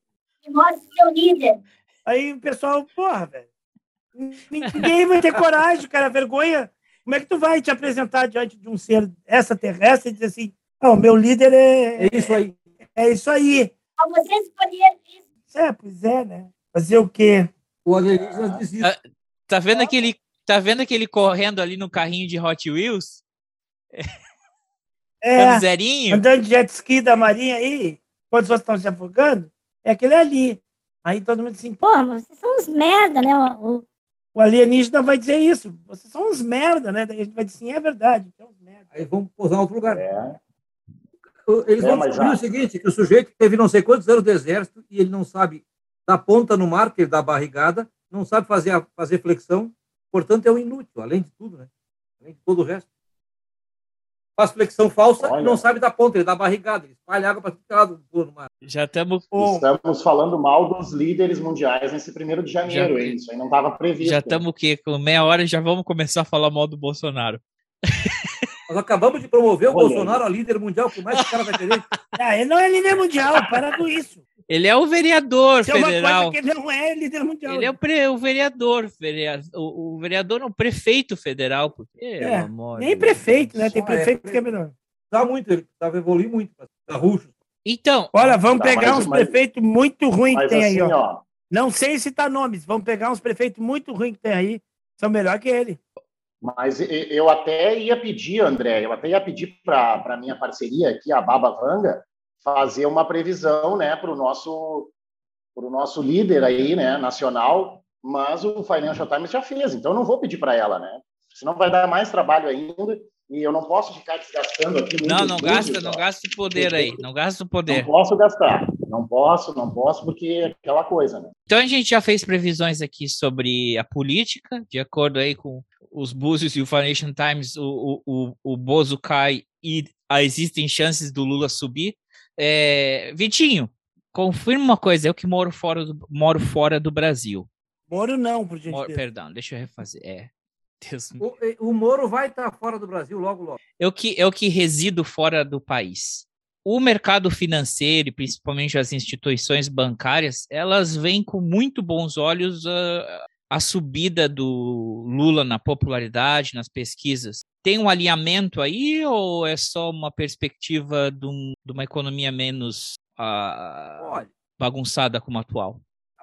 Mostre seu líder. aí o pessoal, porra, velho, ninguém vai ter coragem, cara, vergonha. Como é que tu vai te apresentar diante de um ser extraterrestre e dizer assim, não, meu líder é, É isso aí. é isso aí. Ao você escolher isso, É, pois é, né? Fazer o quê? O alienígena diz isso. Tá vendo aquele. Tá vendo aquele correndo ali no carrinho de Hot Wheels? É, zerinho? andando de jet ski da marinha aí, quando as pessoas estão se afogando, é aquele ali. Aí todo mundo assim, porra, mas vocês são uns merda, né? O, o- alienígena vai dizer isso. Vocês são uns merda, né? Daí a gente vai dizer, sim, é verdade. Então, merda. Aí vamos pousar em outro lugar. É. Eles É, vão descobrir já- o seguinte, que o sujeito teve não sei quantos anos de exército e ele não sabe dar ponta no mar, que ele dá barrigada, não sabe fazer, a- fazer flexão, portanto é um inútil, além de tudo, né? Além de todo o resto. Faz flexão falsa Olha. e não sabe dar ponta, ele dá barrigada, ele espalha água para todo lado pula no mar. Já estamos. Estamos falando mal dos líderes mundiais nesse primeiro de janeiro, Já- hein? Isso aí não estava previsto. Já estamos o quê? Com meia hora e já vamos começar a falar mal do Bolsonaro. Nós acabamos de promover o Olha. Bolsonaro a líder mundial, que mais esse cara vai querer? Ah, ele não é líder mundial, para com isso. Ele é o vereador Isso é uma federal. coisa que ele não é líder mundial. Ele é o, pre- o vereador, verea- o, o vereador não, o prefeito federal. Porque, É, amor Nem prefeito, né? Tem é prefeito pre- que é melhor. Dá muito, ele precisava evoluir muito, para ruxo. Então, Olha, vamos Tá, pegar mas- uns mas- prefeitos muito ruins que tem assim, aí, ó. ó, Não sei citar nomes, vamos pegar uns prefeitos muito ruins que tem aí. São melhor que ele. Mas eu até ia pedir, André, eu até ia pedir para a minha parceria aqui, a Baba Vanga, fazer uma previsão né, para o nosso, pro nosso líder aí, né, nacional, mas o Financial Times já fez, então eu não vou pedir para ela, né? Senão vai dar mais trabalho ainda e eu não posso ficar desgastando aqui. não, não vídeos, gasta, não ó. gasta o poder aí. Não gasta o Não poder. posso gastar, não posso, não posso, porque é aquela coisa, né? Então a gente já fez previsões aqui sobre a política, de acordo aí com os Búzios e o Financial Times, o, o, o, o Bozo cai e existem chances do Lula subir. É, Vitinho, confirma uma coisa, eu que moro fora do, moro fora do Brasil. Moro não, por Moro, gentileza. perdão, deixa eu refazer. É. Deus O, o Moro vai estar fora do Brasil logo, logo. Eu que, eu que resido fora do país. O mercado financeiro, e principalmente as instituições bancárias, elas veem com muito bons olhos a, a subida do Lula na popularidade, nas pesquisas. Tem um alinhamento aí ou é só uma perspectiva de, um- de uma economia menos Olha, bagunçada como a atual?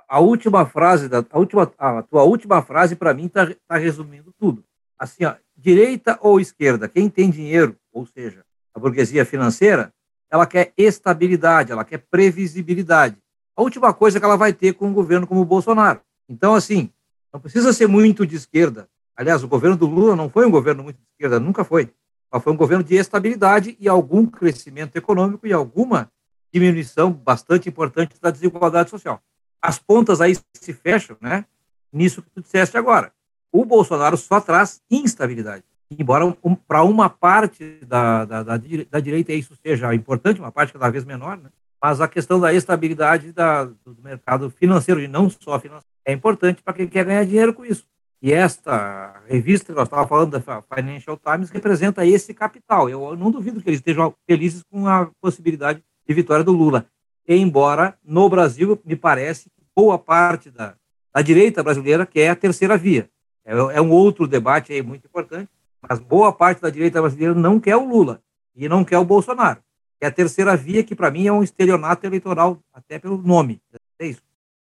a última frase, da, a, última, a tua última frase, para mim, está tá resumindo tudo. Assim, ó, direita ou esquerda, quem tem dinheiro, ou seja, a burguesia financeira, ela quer estabilidade, ela quer previsibilidade. A última coisa que ela vai ter com um governo como o Bolsonaro. Então, assim, não precisa ser muito de esquerda. Aliás, o governo do Lula não foi um governo muito de esquerda, nunca foi. Mas foi um governo de estabilidade e algum crescimento econômico e alguma diminuição bastante importante da desigualdade social as pontas aí se fecham, né? Nisso que tu disseste agora. O Bolsonaro só traz instabilidade. Embora um, para uma parte da, da, da, da direita isso seja importante, uma parte cada vez menor, né? Mas a questão da estabilidade da, do mercado financeiro, e não só financeiro, é importante para quem quer ganhar dinheiro com isso. E esta revista que nós estávamos falando, da Financial Times, representa esse capital. Eu não duvido que eles estejam felizes com a possibilidade de vitória do Lula embora no Brasil, me parece, que boa parte da, da direita brasileira quer a terceira via. É, é um outro debate aí muito importante, mas boa parte da direita brasileira não quer o Lula e não quer o Bolsonaro. É a terceira via, que para mim é um estelionato eleitoral, até pelo nome. É isso.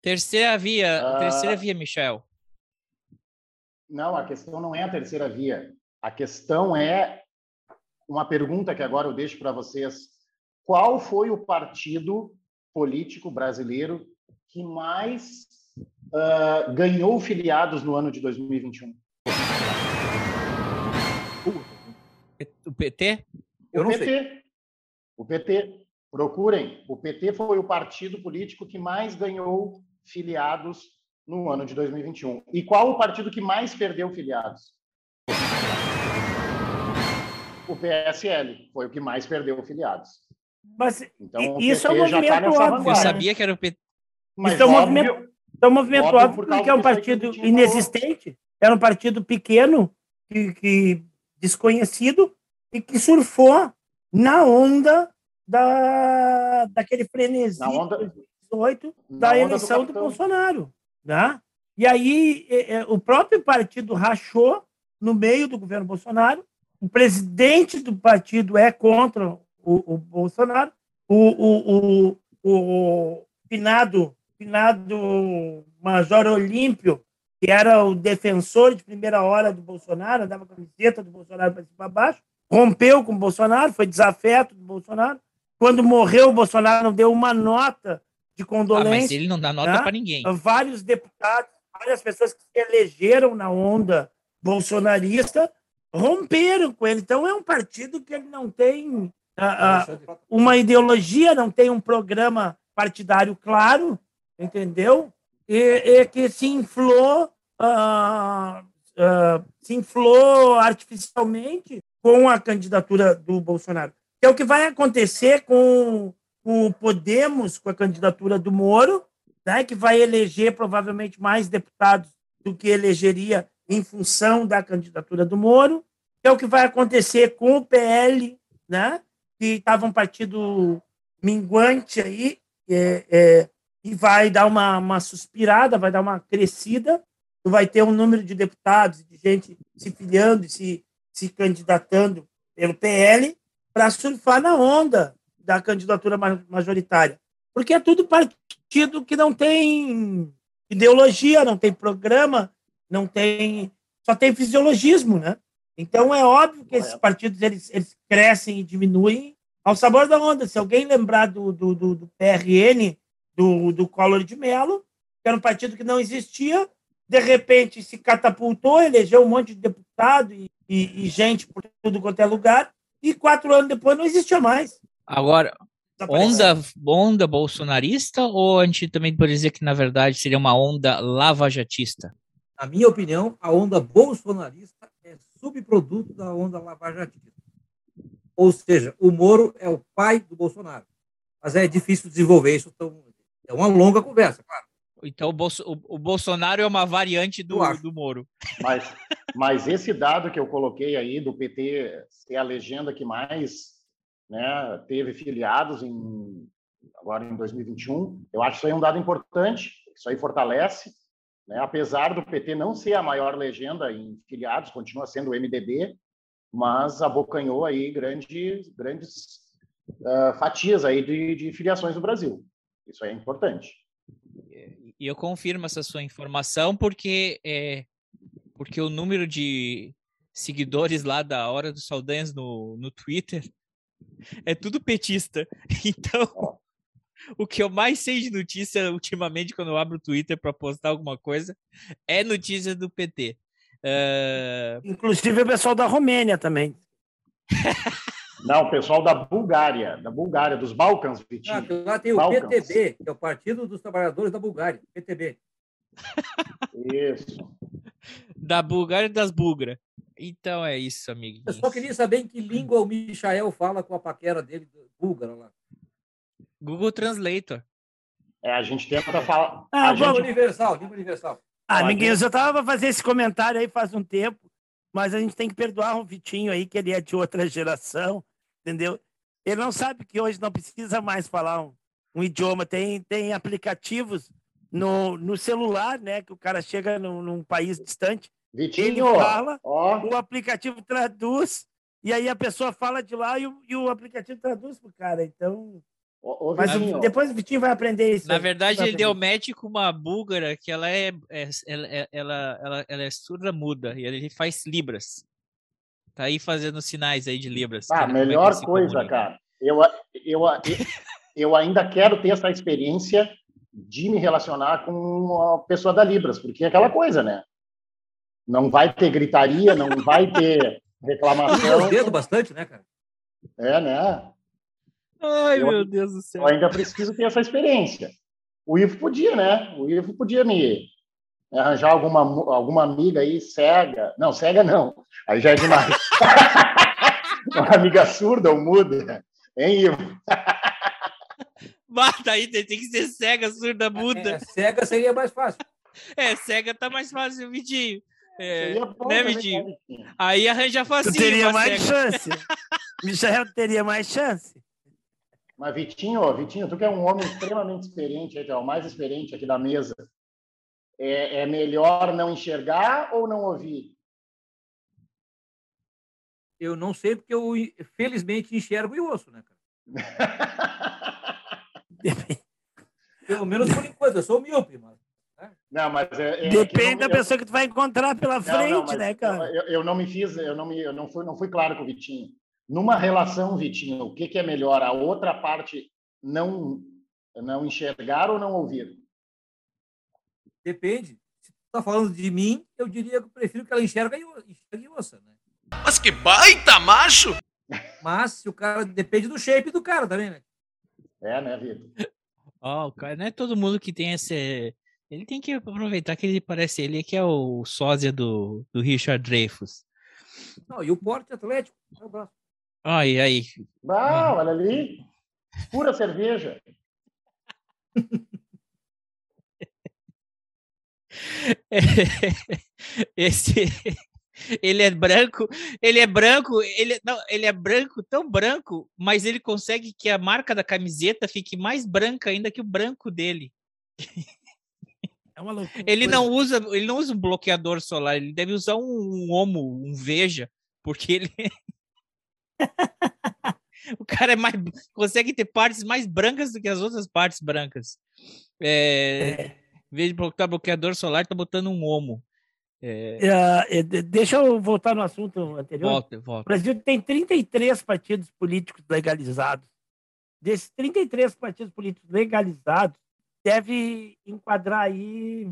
Terceira via, Ah. terceira via, Michel. Não, a questão não é a terceira via. A questão é uma pergunta que agora eu deixo para vocês. Qual foi o partido político brasileiro que mais ah, ganhou filiados no ano de 2021? O PT? Eu o não PT. sei. O PT. Procurem. O PT foi o partido político que mais ganhou filiados no ano de 2021. E qual o partido que mais perdeu filiados? O PSL foi o que mais perdeu filiados. Mas Então, isso é um tá movimento óbvio. Eu sabia que era o PT. Mas Isso é um óbvio- movimento, é um movimento óbvio óbvio por porque é um partido inexistente, era um partido pequeno, que, que desconhecido, e que surfou na onda da, daquele frenesi Na onda- 2018 na da do eleição do, capitão. Bolsonaro. Né? E aí é, é, o próprio partido rachou no meio do governo Bolsonaro, o presidente do partido é contra o, o Bolsonaro, o, o, o, o finado, finado Major Olímpio, que era o defensor de primeira hora do Bolsonaro, andava com a camiseta do Bolsonaro para cima e para baixo, rompeu com o Bolsonaro, foi desafeto do Bolsonaro. Quando morreu, o Bolsonaro não deu uma nota de Ah, condolência. mas ele não dá nota Tá? para ninguém. vários deputados, várias pessoas que se elegeram na onda bolsonarista romperam com ele. Então é um partido que ele não tem ah, ah, uma ideologia, não tem um programa partidário claro, entendeu? E, e que se inflou, ah, ah, se inflou artificialmente com a candidatura do Bolsonaro. Que é o que vai acontecer com o Podemos, com a candidatura do Moro, né, que vai eleger provavelmente mais deputados do que elegeria em função da candidatura do Moro, que é o que vai acontecer com o PL, né, que estava um partido minguante aí, é, é, e vai dar uma, uma suspirada, vai dar uma crescida, vai ter um número de deputados, de gente se filiando, e se, se candidatando pelo PL, para surfar na onda da candidatura ma- majoritária. Porque é tudo partido que não tem ideologia, não tem programa, não tem. só tem fisiologismo, né? Então é óbvio que esses partidos eles, eles crescem e diminuem ao sabor da onda. Se alguém lembrar do, do, do, do PRN, do, do Collor de Mello, que era um partido que não existia, de repente se catapultou, elegeu um monte de deputado e, e, e gente por tudo quanto é lugar, e quatro anos depois não existia mais. Agora, onda, onda bolsonarista ou a gente também pode dizer que, na verdade, seria uma onda lavajatista? Na minha opinião, a onda bolsonarista é subproduto da onda lavajatista. Ou seja, o Moro é o pai do Bolsonaro. Mas é difícil desenvolver isso tão, É uma longa conversa, claro. Então o, Bolso, o, o Bolsonaro é uma variante do, do Moro. Mas, mas esse dado que eu coloquei aí do PT ser a legenda que mais né, teve filiados em, agora em 2021, eu acho isso aí um dado importante, isso aí fortalece, né, apesar do PT não ser a maior legenda em filiados, continua sendo o MDB, mas abocanhou aí grandes, grandes uh, fatias aí de, de filiações no Brasil. Isso aí é importante. E eu confirmo essa sua informação porque é, porque o número de seguidores lá da Hora dos Saldanhas no, no Twitter é tudo petista. Então, o que eu mais sei de notícia ultimamente quando eu abro o Twitter para postar alguma coisa é notícia do PT. Uh... Inclusive o pessoal da Romênia também. Não, o pessoal da Bulgária, da Bulgária, dos Balcãs, Vitinho. Ah, lá tem o Balcãs. PTB, que é o Partido dos Trabalhadores da Bulgária, PTB. Isso. Da Bulgária e das Bulgras. Então é isso, amigo. Eu só queria saber em que língua o Michael fala com a paquera dele, búlgara lá. Google Translator. É, a gente tenta falar. Ah, língua gente... universal, língua universal. Ah, Amiguinhos, eu tava fazer esse comentário aí faz um tempo, mas a gente tem que perdoar o Vitinho aí, que ele é de outra geração entendeu? Ele não sabe que hoje não precisa mais falar um, um idioma, tem, tem aplicativos no, no celular, né? Que o cara chega num, num país distante, Vitinho, ele fala, ó. o aplicativo traduz, e aí a pessoa fala de lá e o, e o aplicativo traduz pro cara. Então. Ô, ô, Mas o, depois o Vitinho vai aprender isso. Na verdade, ele deu match com uma búlgara que ela é, é ela, ela, ela, ela é surda muda e ele faz libras. Tá aí fazendo sinais aí de Libras. Ah, melhor coisa, cara. Eu, eu, eu ainda quero ter essa experiência de me relacionar com uma pessoa da Libras, porque é aquela coisa, né? Não vai ter gritaria, não vai ter reclamação. Eu dedo bastante, né, cara? É, né? Ai, eu, meu Deus do céu. Eu ainda preciso ter essa experiência. O Ivo podia, né? O Ivo podia me arranjar alguma, alguma amiga aí cega. Não, cega não. Aí já é demais. Uma amiga surda ou muda. Hein, Ivo? Bata aí, tem que ser cega, surda, muda. É, cega seria mais fácil. É, cega tá mais fácil, Vitinho. É, né, Vitinho? Aí arranja facinho. Tu teria mais cega. chance. Michel teria mais chance. Mas, Vitinho, Vitinho, tu que é um homem extremamente experiente, é o mais experiente aqui da mesa é, é melhor não enxergar ou não ouvir? Eu não sei, porque eu felizmente enxergo e ouço, né, cara? Pelo menos por enquanto, eu sou míope, mas. Né? Não, mas é, é Depende da pessoa que tu vai encontrar pela não, frente, não, né, cara? Eu, eu, não me fiz, eu não me, eu não fui, não fui claro com o Vitinho. Numa relação, Vitinho, o que, que é melhor? A outra parte não não enxergar ou não ouvir? Depende. Se tu tá falando de mim, eu diria que eu prefiro que ela enxerga e, enxerga e ouça, né? Mas que baita macho! Mas se o cara. Depende do shape do cara também, né? É, né, Vitor? Ó, oh, o cara não é todo mundo que tem esse. Ele tem que aproveitar que ele parece ele que é o sósia do, do Richard Dreyfus. Não, e o porte atlético. E aí? Ah, olha ali. Pura cerveja. Esse ele é branco, ele é branco, ele não, ele é branco, tão branco, mas ele consegue que a marca da camiseta fique mais branca ainda que o branco dele. É uma loucura. Ele não usa, ele não usa um bloqueador solar, ele deve usar um, um homo, um veja, porque ele o cara é mais consegue ter partes mais brancas do que as outras partes brancas. É... é em vez de botar bloqueador solar, tá botando um homo. É... É, deixa eu voltar no assunto anterior. Volta, volta. O Brasil tem 33 partidos políticos legalizados. Desses 33 partidos políticos legalizados, deve enquadrar aí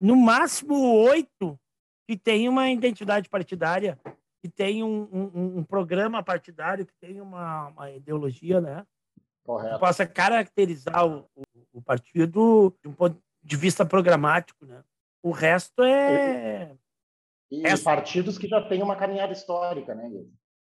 no máximo oito que tem uma identidade partidária, que tem um, um, um programa partidário, que tem uma, uma ideologia, né? Correto. Que possa caracterizar o, o, o, partido de um ponto de vista programático, né? O resto é... E, e partidos que já têm uma caminhada histórica, né,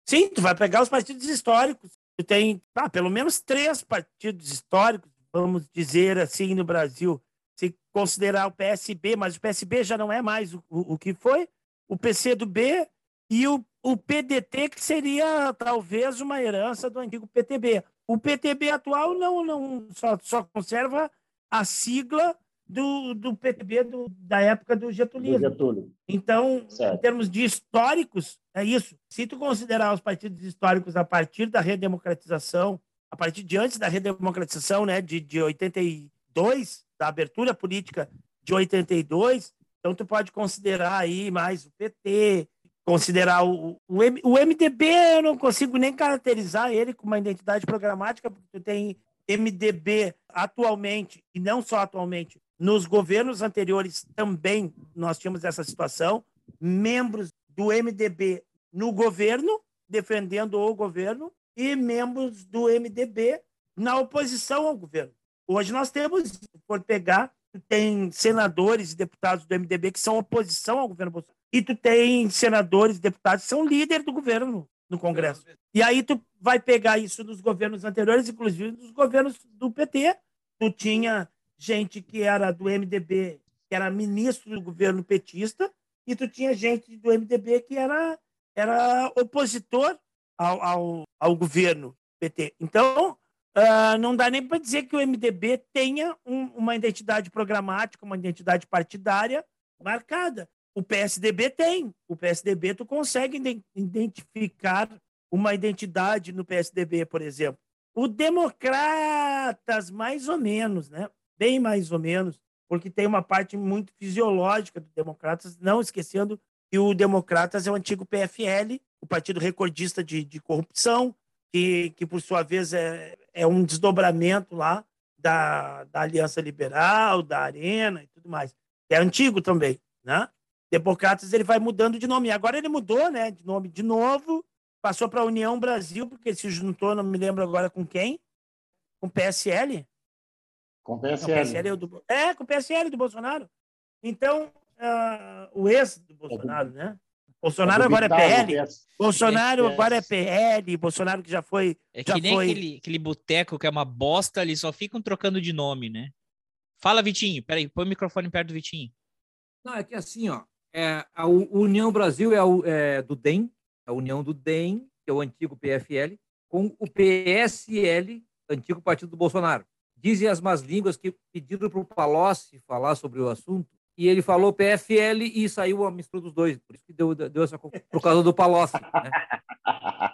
Sim, tu vai pegar os partidos históricos. Tu tem ah, pelo menos três partidos históricos, vamos dizer assim, no Brasil, se considerar o PSB, mas o PSB já não é mais o, o, o que foi, o PCdoB e o, o PDT, que seria talvez uma herança do antigo PTB. O PTB atual não, não só, só conserva a sigla do, do PTB do, da época do Getúlio. Getúlio. Então, Certo. em termos de históricos, é isso. Se tu considerar os partidos históricos a partir da redemocratização, a partir de antes da redemocratização, né, de, de 82, da abertura política de 82, então tu pode considerar aí mais o PT, considerar o, o, M- o MDB, eu não consigo nem caracterizar ele com uma identidade programática, porque tu tem MDB atualmente, e não só atualmente, nos governos anteriores também nós tínhamos essa situação, membros do MDB no governo, defendendo o governo, e membros do MDB na oposição ao governo. Hoje nós temos, se for pegar, tem senadores e deputados do MDB que são oposição ao governo Bolsonaro. E tu tem senadores e deputados que são líder do governo no Congresso. E aí tu vai pegar isso nos governos anteriores, inclusive nos governos do PT. Tu tinha gente que era do MDB, que era ministro do governo petista, e tu tinha gente do MDB que era, era opositor ao, ao, ao governo PT. Então, ah, não dá nem para dizer que o MDB tenha um- uma identidade programática, uma identidade partidária marcada. O PSDB tem. O PSDB tu consegue iden- identificar uma identidade no PSDB, por exemplo. O Democratas, mais ou menos, né? Bem mais ou menos, porque tem uma parte muito fisiológica do Democratas, não esquecendo que o Democratas é o antigo PFL, o partido recordista de, de corrupção, que, que por sua vez é, é um desdobramento lá da, da Aliança Liberal, da Arena e tudo mais. É antigo também, né? Democratas ele vai mudando de nome. Agora ele mudou, né, de nome de novo, passou para a União Brasil, porque se juntou, não me lembro agora com quem, com PSL. Com Não, PSL. PSL é, o do, é, com o PSL do Bolsonaro. Então, ah, o ex do Bolsonaro, né? Bolsonaro É agora é PL. PS. Bolsonaro PS. agora é PL. Bolsonaro que já foi. É já que nem foi... aquele, aquele boteco que é uma bosta, eles só ficam trocando de nome, né? Fala, Vitinho. Peraí, põe o microfone perto do Vitinho. Não, é que assim, ó, é, a União Brasil é, o, é do DEM, a União do DEM, que é o antigo PFL, com o PSL, antigo partido do Bolsonaro. Dizem as más línguas que pediram para o Palocci falar sobre o assunto, e ele falou PFL e saiu a mistura dos dois, por isso que deu, deu essa por causa do Palocci. Né?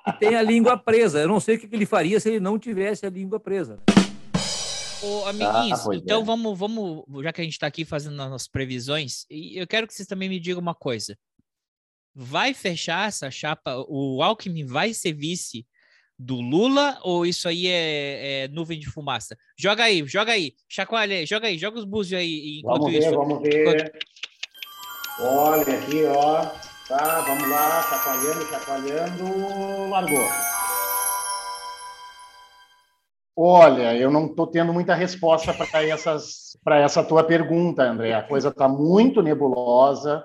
E tem a língua presa. Eu não sei o que ele faria se ele não tivesse a língua presa. né? Ô, amiguinhos, pois então é. vamos, vamos, já que a gente está aqui fazendo as previsões, e eu quero que vocês também me digam uma coisa. Vai fechar essa chapa? O Alckmin vai ser vice do Lula ou isso aí é, é nuvem de fumaça? Joga aí, joga aí, chacoalha aí, joga aí, joga os búzios aí enquanto Vamos ver, isso. vamos ver. Olha aqui, ó. Tá, vamos lá, chacoalhando, chacoalhando. Largou. Olha, eu não estou tendo muita resposta para essas para essa tua pergunta, André. A coisa está muito nebulosa.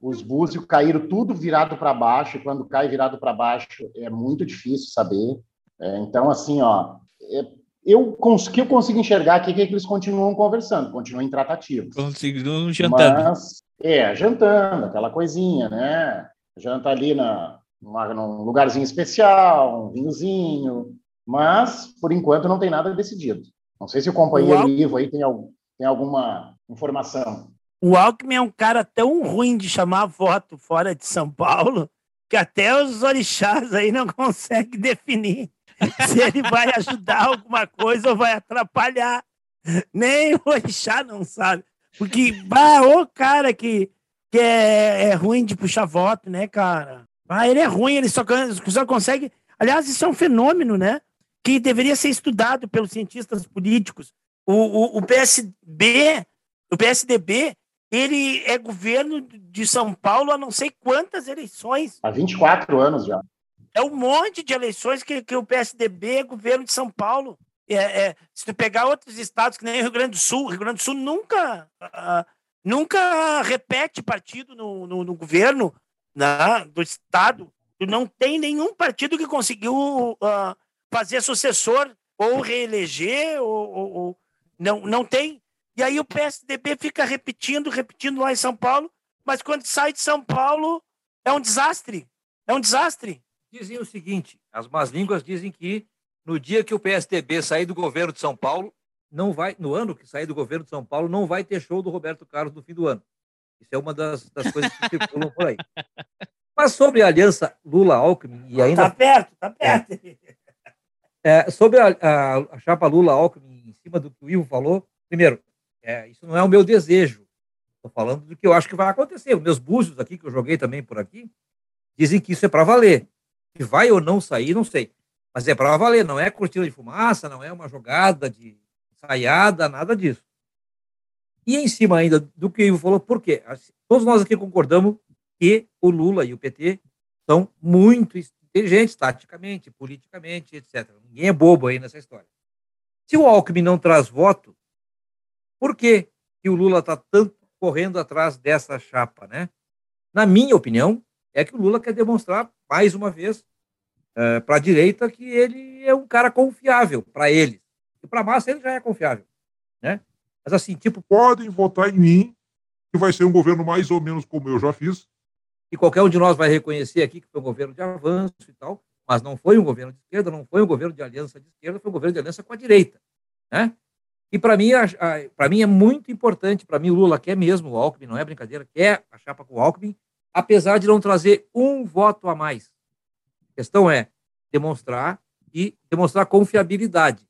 Os búzios caíram tudo virado para baixo. e Quando cai virado para baixo, é muito difícil saber. É, então, assim, ó, é, eu cons- que eu consigo enxergar aqui é que eles continuam conversando, continuam em tratativas. Conseguiu jantando. Mas, é, jantando, aquela coisinha, né? Janta ali na, numa- num lugarzinho especial, um vinhozinho. Mas, por enquanto, não tem nada decidido. Não sei se o companheiro Uau. Ivo aí tem, al- tem alguma informação. O Alckmin é um cara tão ruim de chamar voto fora de São Paulo que até os orixás aí não conseguem definir se ele vai ajudar alguma coisa ou vai atrapalhar. Nem o orixá não sabe. Porque, bah, o cara que, que é, é ruim de puxar voto, né, cara? Ah, ele é ruim, ele só, só consegue. Aliás, isso é um fenômeno, né? Que deveria ser estudado pelos cientistas políticos. O, o, o PSB, o PSDB, ele é governo de São Paulo há não sei quantas eleições. Há 24 anos já. É um monte de eleições que, que o PSDB é governo de São Paulo. É, é, se tu pegar outros estados, que nem o Rio Grande do Sul, o Rio Grande do Sul nunca, ah, nunca repete partido no, no, no governo né, do estado. Tu não tem nenhum partido que conseguiu ah, fazer sucessor, ou reeleger, ou, ou, ou, não, não tem. E aí o PSDB fica repetindo, repetindo lá em São Paulo, mas quando sai de São Paulo é um desastre. É um desastre. Dizem o seguinte: as más línguas dizem que no dia que o PSDB sair do governo de São Paulo, não vai, no ano que sair do governo de São Paulo, não vai ter show do Roberto Carlos no fim do ano. Isso é uma das, das coisas que circulam por aí. Mas sobre a aliança Lula-Alckmin e ainda. Está perto, está perto. É, é, sobre a, a, a chapa Lula-Alckmin, em cima do que o Ivo falou, primeiro, é, isso não é o meu desejo. Estou falando do que eu acho que vai acontecer. Os meus búzios aqui, que eu joguei também por aqui, dizem que isso é para valer. Se vai ou não sair, não sei. Mas é para valer, não é cortina de fumaça, não é uma jogada de ensaiada, nada disso. E em cima ainda do que o Ivo falou, por quê? Todos nós aqui concordamos que o Lula e o PT são muito inteligentes taticamente, politicamente, etc. Ninguém é bobo aí nessa história. Se o Alckmin não traz voto, por que, que o Lula está tanto correndo atrás dessa chapa, né? Na minha opinião, é que o Lula quer demonstrar mais uma vez é, para a direita que ele é um cara confiável para eles. E para a massa ele já é confiável, né? Mas assim, tipo, podem votar em mim, que vai ser um governo mais ou menos como eu já fiz. E qualquer um de nós vai reconhecer aqui que foi um governo de avanço e tal, mas não foi um governo de esquerda, não foi um governo de aliança de esquerda, foi um governo de aliança com a direita, né? E para mim, para mim é muito importante, para mim o Lula quer mesmo o Alckmin, não é brincadeira, quer a chapa com o Alckmin, apesar de não trazer um voto a mais. A questão é demonstrar e demonstrar confiabilidade.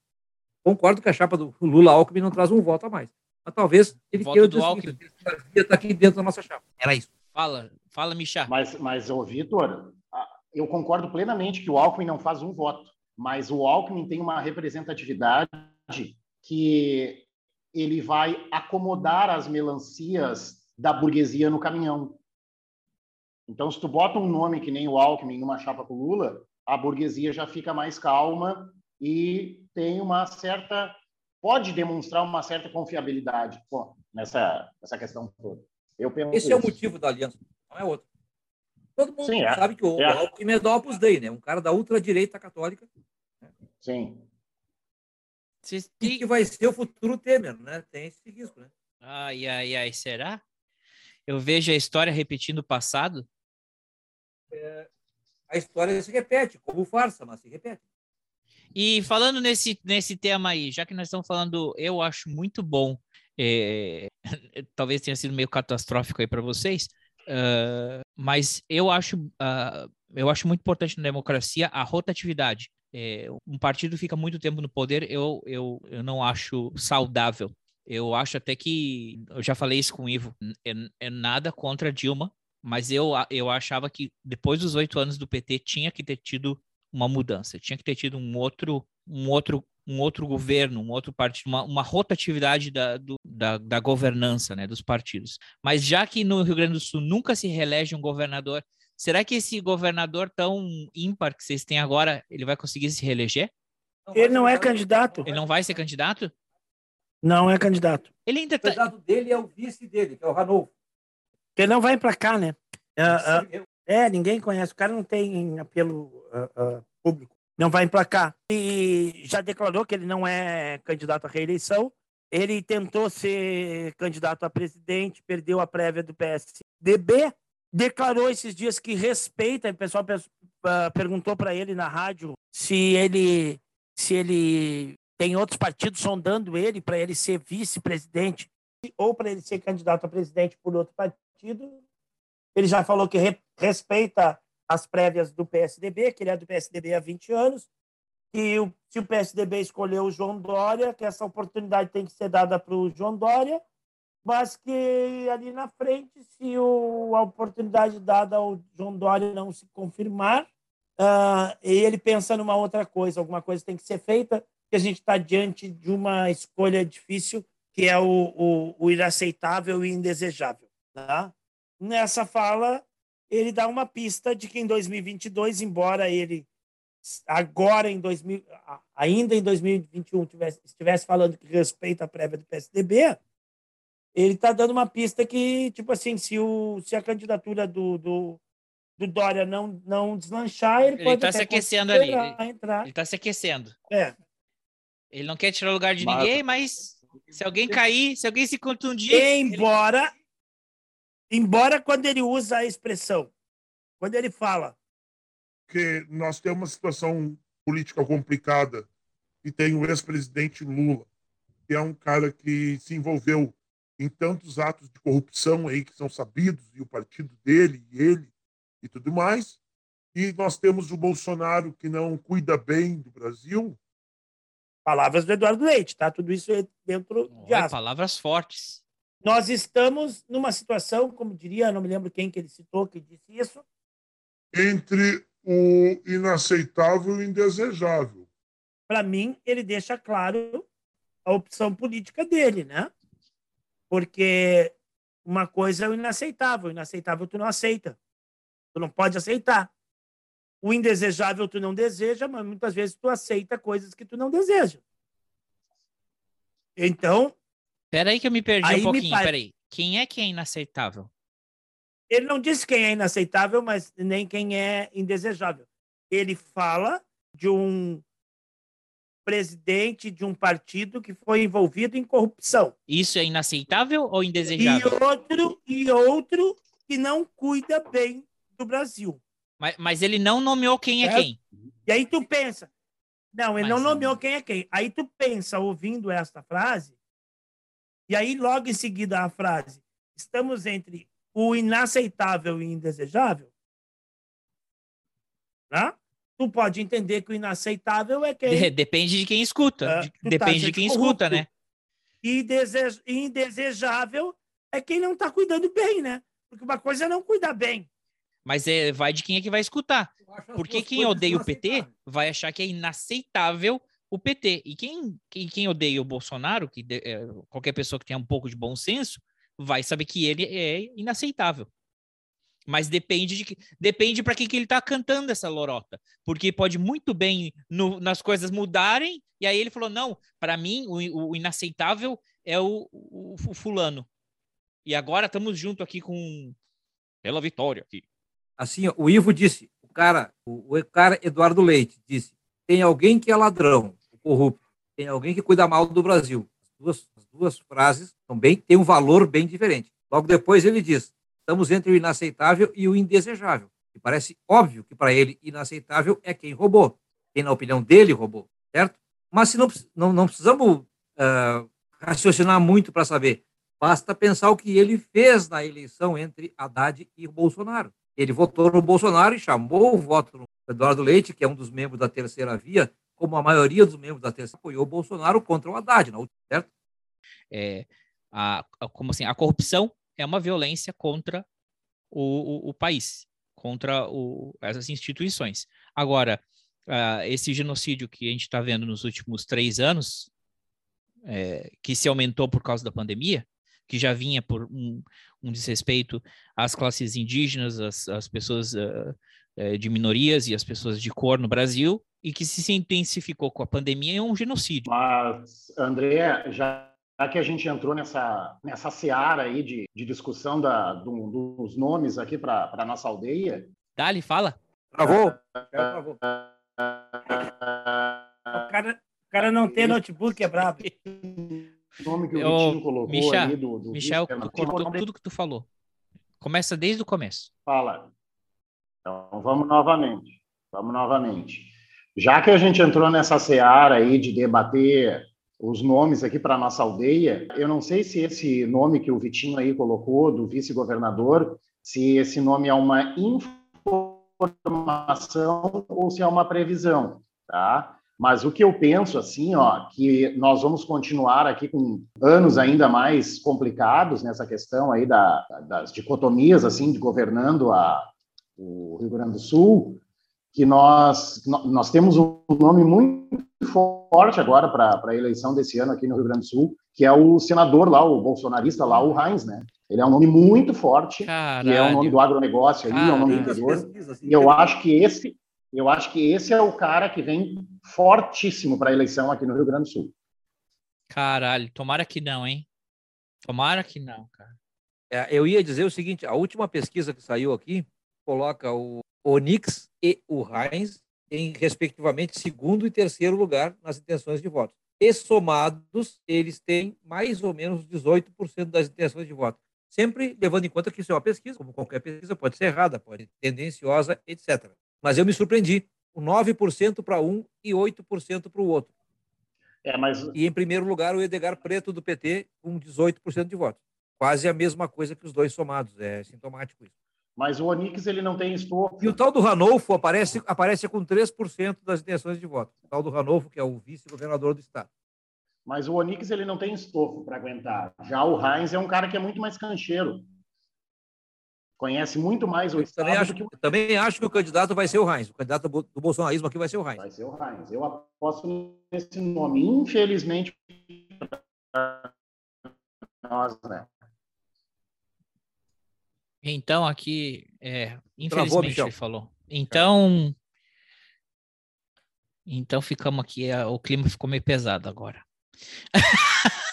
Concordo que a chapa do Lula Alckmin não traz um voto a mais. Mas talvez ele queira do Alckmin está aqui dentro da nossa chapa. Era isso. Fala, fala, Michá. Mas, mas ô, Vitor, eu concordo plenamente que o Alckmin não faz um voto, mas o Alckmin tem uma representatividade que ele vai acomodar as melancias da burguesia no caminhão. Então, se tu bota um nome que nem o Alckmin numa chapa com o Lula, a burguesia já fica mais calma e tem uma certa pode demonstrar uma certa confiabilidade nessa nessa questão toda. Eu penso Esse isso. é o motivo da aliança, não é outro. Todo mundo Sim, é. sabe que o, é. Alckmin é do Opus Dei, né? Um cara da ultradireita católica. Sim. E que vai ser o futuro Temer, né? Tem esse risco, né? Ai, ai, ai, será? Eu vejo a história repetindo o passado? É, a história se repete, como farsa, mas se repete. E falando nesse, nesse tema aí, já que nós estamos falando, eu acho muito bom, é, talvez tenha sido meio catastrófico aí para vocês, uh, mas eu acho, uh, eu acho muito importante na democracia a rotatividade. É, um partido fica muito tempo no poder, eu, eu, eu não acho saudável. Eu acho até que, eu já falei isso com o Ivo, é, é nada contra Dilma, mas eu, eu achava que depois dos oito anos do PT tinha que ter tido uma mudança, tinha que ter tido um outro, um outro, um outro governo, um outro partido, uma, uma rotatividade da, do, da, da governança né, dos partidos. Mas já que no Rio Grande do Sul nunca se reelege um governador, será que esse governador tão ímpar que vocês têm agora, ele vai conseguir se reeleger? Ele não é candidato. Ele não vai ser candidato? Não é candidato. Ele ainda tá... O candidato dele é o vice dele, que é o Ranolfo. Porque não vai para cá, né? Uh, uh, é, ninguém conhece. O cara não tem apelo uh, público. Não vai emplacar. E já declarou que ele não é candidato à reeleição. Ele tentou ser candidato a presidente, perdeu a prévia do PSDB. Declarou esses dias que respeita. O pessoal perguntou para ele na rádio se ele se ele tem outros partidos sondando ele para ele ser vice-presidente ou para ele ser candidato a presidente por outro partido. Ele já falou que re, respeita as prévias do PSDB, que ele é do PSDB há 20 anos, e o, se o PSDB escolheu o João Dória, que essa oportunidade tem que ser dada para o João Dória, mas que ali na frente, se o, a oportunidade dada ao João Dória não se confirmar, uh, ele pensa numa outra coisa, alguma coisa tem que ser feita, que a gente está diante de uma escolha difícil, que é o, o, o inaceitável e indesejável. Tá? Nessa fala, ele dá uma pista de que em 2022, embora ele agora em 2000, ainda em 2021 tivesse, estivesse falando que respeita a prévia do PSDB, ele está dando uma pista que, tipo assim, se, o, se a candidatura do, do, do Dória não, não deslanchar, ele, Ele pode tá até se aquecendo ali. Ele, Entrar. ele tá se aquecendo. É. Ele não quer tirar o lugar de Mas- ninguém, mas se alguém cair, se alguém se contundir. ele- Embora, embora quando ele usa a expressão, quando ele fala, Porque nós temos uma situação política complicada e tem o ex-presidente Lula, que é um cara que se envolveu em tantos atos de corrupção aí que são sabidos, e o partido dele e ele e tudo mais. E nós temos o Bolsonaro que não cuida bem do Brasil. palavras do Eduardo Leite, tá? Tudo isso é dentro de aspas. palavras fortes. Nós estamos numa situação, como diria, não me lembro quem que ele citou que disse isso, entre o inaceitável e o indesejável. para mim, ele deixa claro a opção política dele, né? Porque uma coisa é o inaceitável. O inaceitável tu não aceita. Tu não pode aceitar. O indesejável tu não deseja, mas muitas vezes tu aceita coisas que tu não deseja. Então, Pera aí que eu me perdi um pouquinho, pare- peraí. Quem é que é inaceitável? ele não disse quem é inaceitável, mas nem quem é indesejável. Ele fala de um presidente de um partido que foi envolvido em corrupção. Isso é inaceitável ou E indesejável? outro, e outro que não cuida bem do Brasil. Mas, mas ele não nomeou quem é É. quem. E aí tu pensa, não, ele Mas, não nomeou quem é quem. Aí tu pensa, ouvindo esta frase, e aí logo em seguida a frase, estamos entre o inaceitável e o indesejável, né? Tu pode entender que o inaceitável é quem De- depende de quem escuta. De- tu tá depende de sendo quem corrupto. escuta, né? e e indesejável é quem não está cuidando bem, né? Porque uma coisa é não cuidar bem. Mas é, vai de quem é que vai escutar. Porque quem odeia o PT vai achar que é inaceitável o PT. E quem, quem, quem odeia o Bolsonaro, que de- é, qualquer pessoa que tenha um pouco de bom senso, vai saber que ele é inaceitável. Mas depende de que, depende para quem que ele tá cantando essa lorota, porque pode muito bem no- nas coisas mudarem e aí ele falou não, para mim o, o inaceitável é o, o- o fulano. E agora estamos junto aqui com pela vitória aqui. Assim, o Ivo disse, o cara, o, o cara Eduardo Leite disse, tem alguém que é ladrão, corrupto, tem alguém que cuida mal do Brasil. As duas, as duas frases também têm um valor bem diferente. Logo depois ele diz, estamos entre o inaceitável e o indesejável. E parece óbvio que para ele inaceitável é quem roubou, quem na opinião dele roubou, certo? Mas se não, não, não precisamos ah, raciocinar muito para saber. Basta pensar o que ele fez na eleição entre Haddad e Bolsonaro. Ele votou no Bolsonaro e chamou o voto no Eduardo Leite, que é um dos membros da terceira via, como a maioria dos membros da terceira apoiou o Bolsonaro contra o Haddad, última, certo? É, a- como assim, a corrupção é uma violência contra o, o, o país, contra o, essas instituições. Agora, ah, esse genocídio que a gente está vendo nos últimos três anos, é, que se aumentou por causa da pandemia, que já vinha por um, um desrespeito às classes indígenas, às, às pessoas eh, de minorias e às pessoas de cor no Brasil, e que se intensificou com a pandemia, é um genocídio. Mas, André, já já que a gente entrou nessa, nessa seara aí de, de discussão da, do- dos nomes aqui para a nossa aldeia. Dali, fala. Travou? O cara, o cara não tem notebook é brabo. O nome que o Ô, Vitinho colocou Michel, ali do, do Michel, vice- tu cortou tudo que tu falou. Começa desde o começo. Fala. Então, vamos novamente. Vamos novamente. Já que a gente entrou nessa seara aí de debater os nomes aqui para nossa aldeia, eu não sei se esse nome que o Vitinho aí colocou, do vice-governador, se esse nome é uma informação ou se é uma previsão, tá? Mas o que eu penso, assim, ó, que nós vamos continuar aqui com anos ainda mais complicados nessa questão aí da, das dicotomias, assim, de governando a, o Rio Grande do Sul, que nós, nós temos um nome muito forte agora para a eleição desse ano aqui no Rio Grande do Sul, que é o senador lá, o bolsonarista lá, o Heinz, né? Ele é um nome muito forte, que é o nome do agronegócio ali, é o nome do interior. E eu acho que esse, eu acho que esse é o cara que vem fortíssimo para a eleição aqui no Rio Grande do Sul. Caralho, tomara que não, hein? Tomara que não, cara. É, eu ia dizer o seguinte: a última pesquisa que saiu aqui coloca o Onix e o Heinz em, respectivamente, segundo e terceiro lugar nas intenções de voto. E somados, eles têm mais ou menos 18% das intenções de voto. Sempre levando em conta que isso é uma pesquisa, como qualquer pesquisa, pode ser errada, pode ser tendenciosa, etc. Mas eu me surpreendi. 9% para um e 8% para o outro. É, mas... E em primeiro lugar, o Edgar Preto do PT, com 18% de votos. Quase a mesma coisa que os dois somados. É sintomático isso. Mas o Onix ele não tem estofo. E o tal do Ranolfo aparece, aparece com 3% das intenções de voto. O tal do Ranolfo, que é o vice-governador do estado. Mas o Onix ele não tem estofo para aguentar. Já o Heinz é um cara que é muito mais cancheiro. Conhece muito mais o eu estado também acho, que o... também acho que o candidato vai ser o Heinz. O candidato do bolsonarismo aqui vai ser o Heinz. Vai ser o Heinz. Eu aposto nesse nome. Infelizmente, nós, né? Então, aqui, é, Travou, infelizmente, Michel. ele falou. Então, então ficamos aqui, é, o clima ficou meio pesado agora.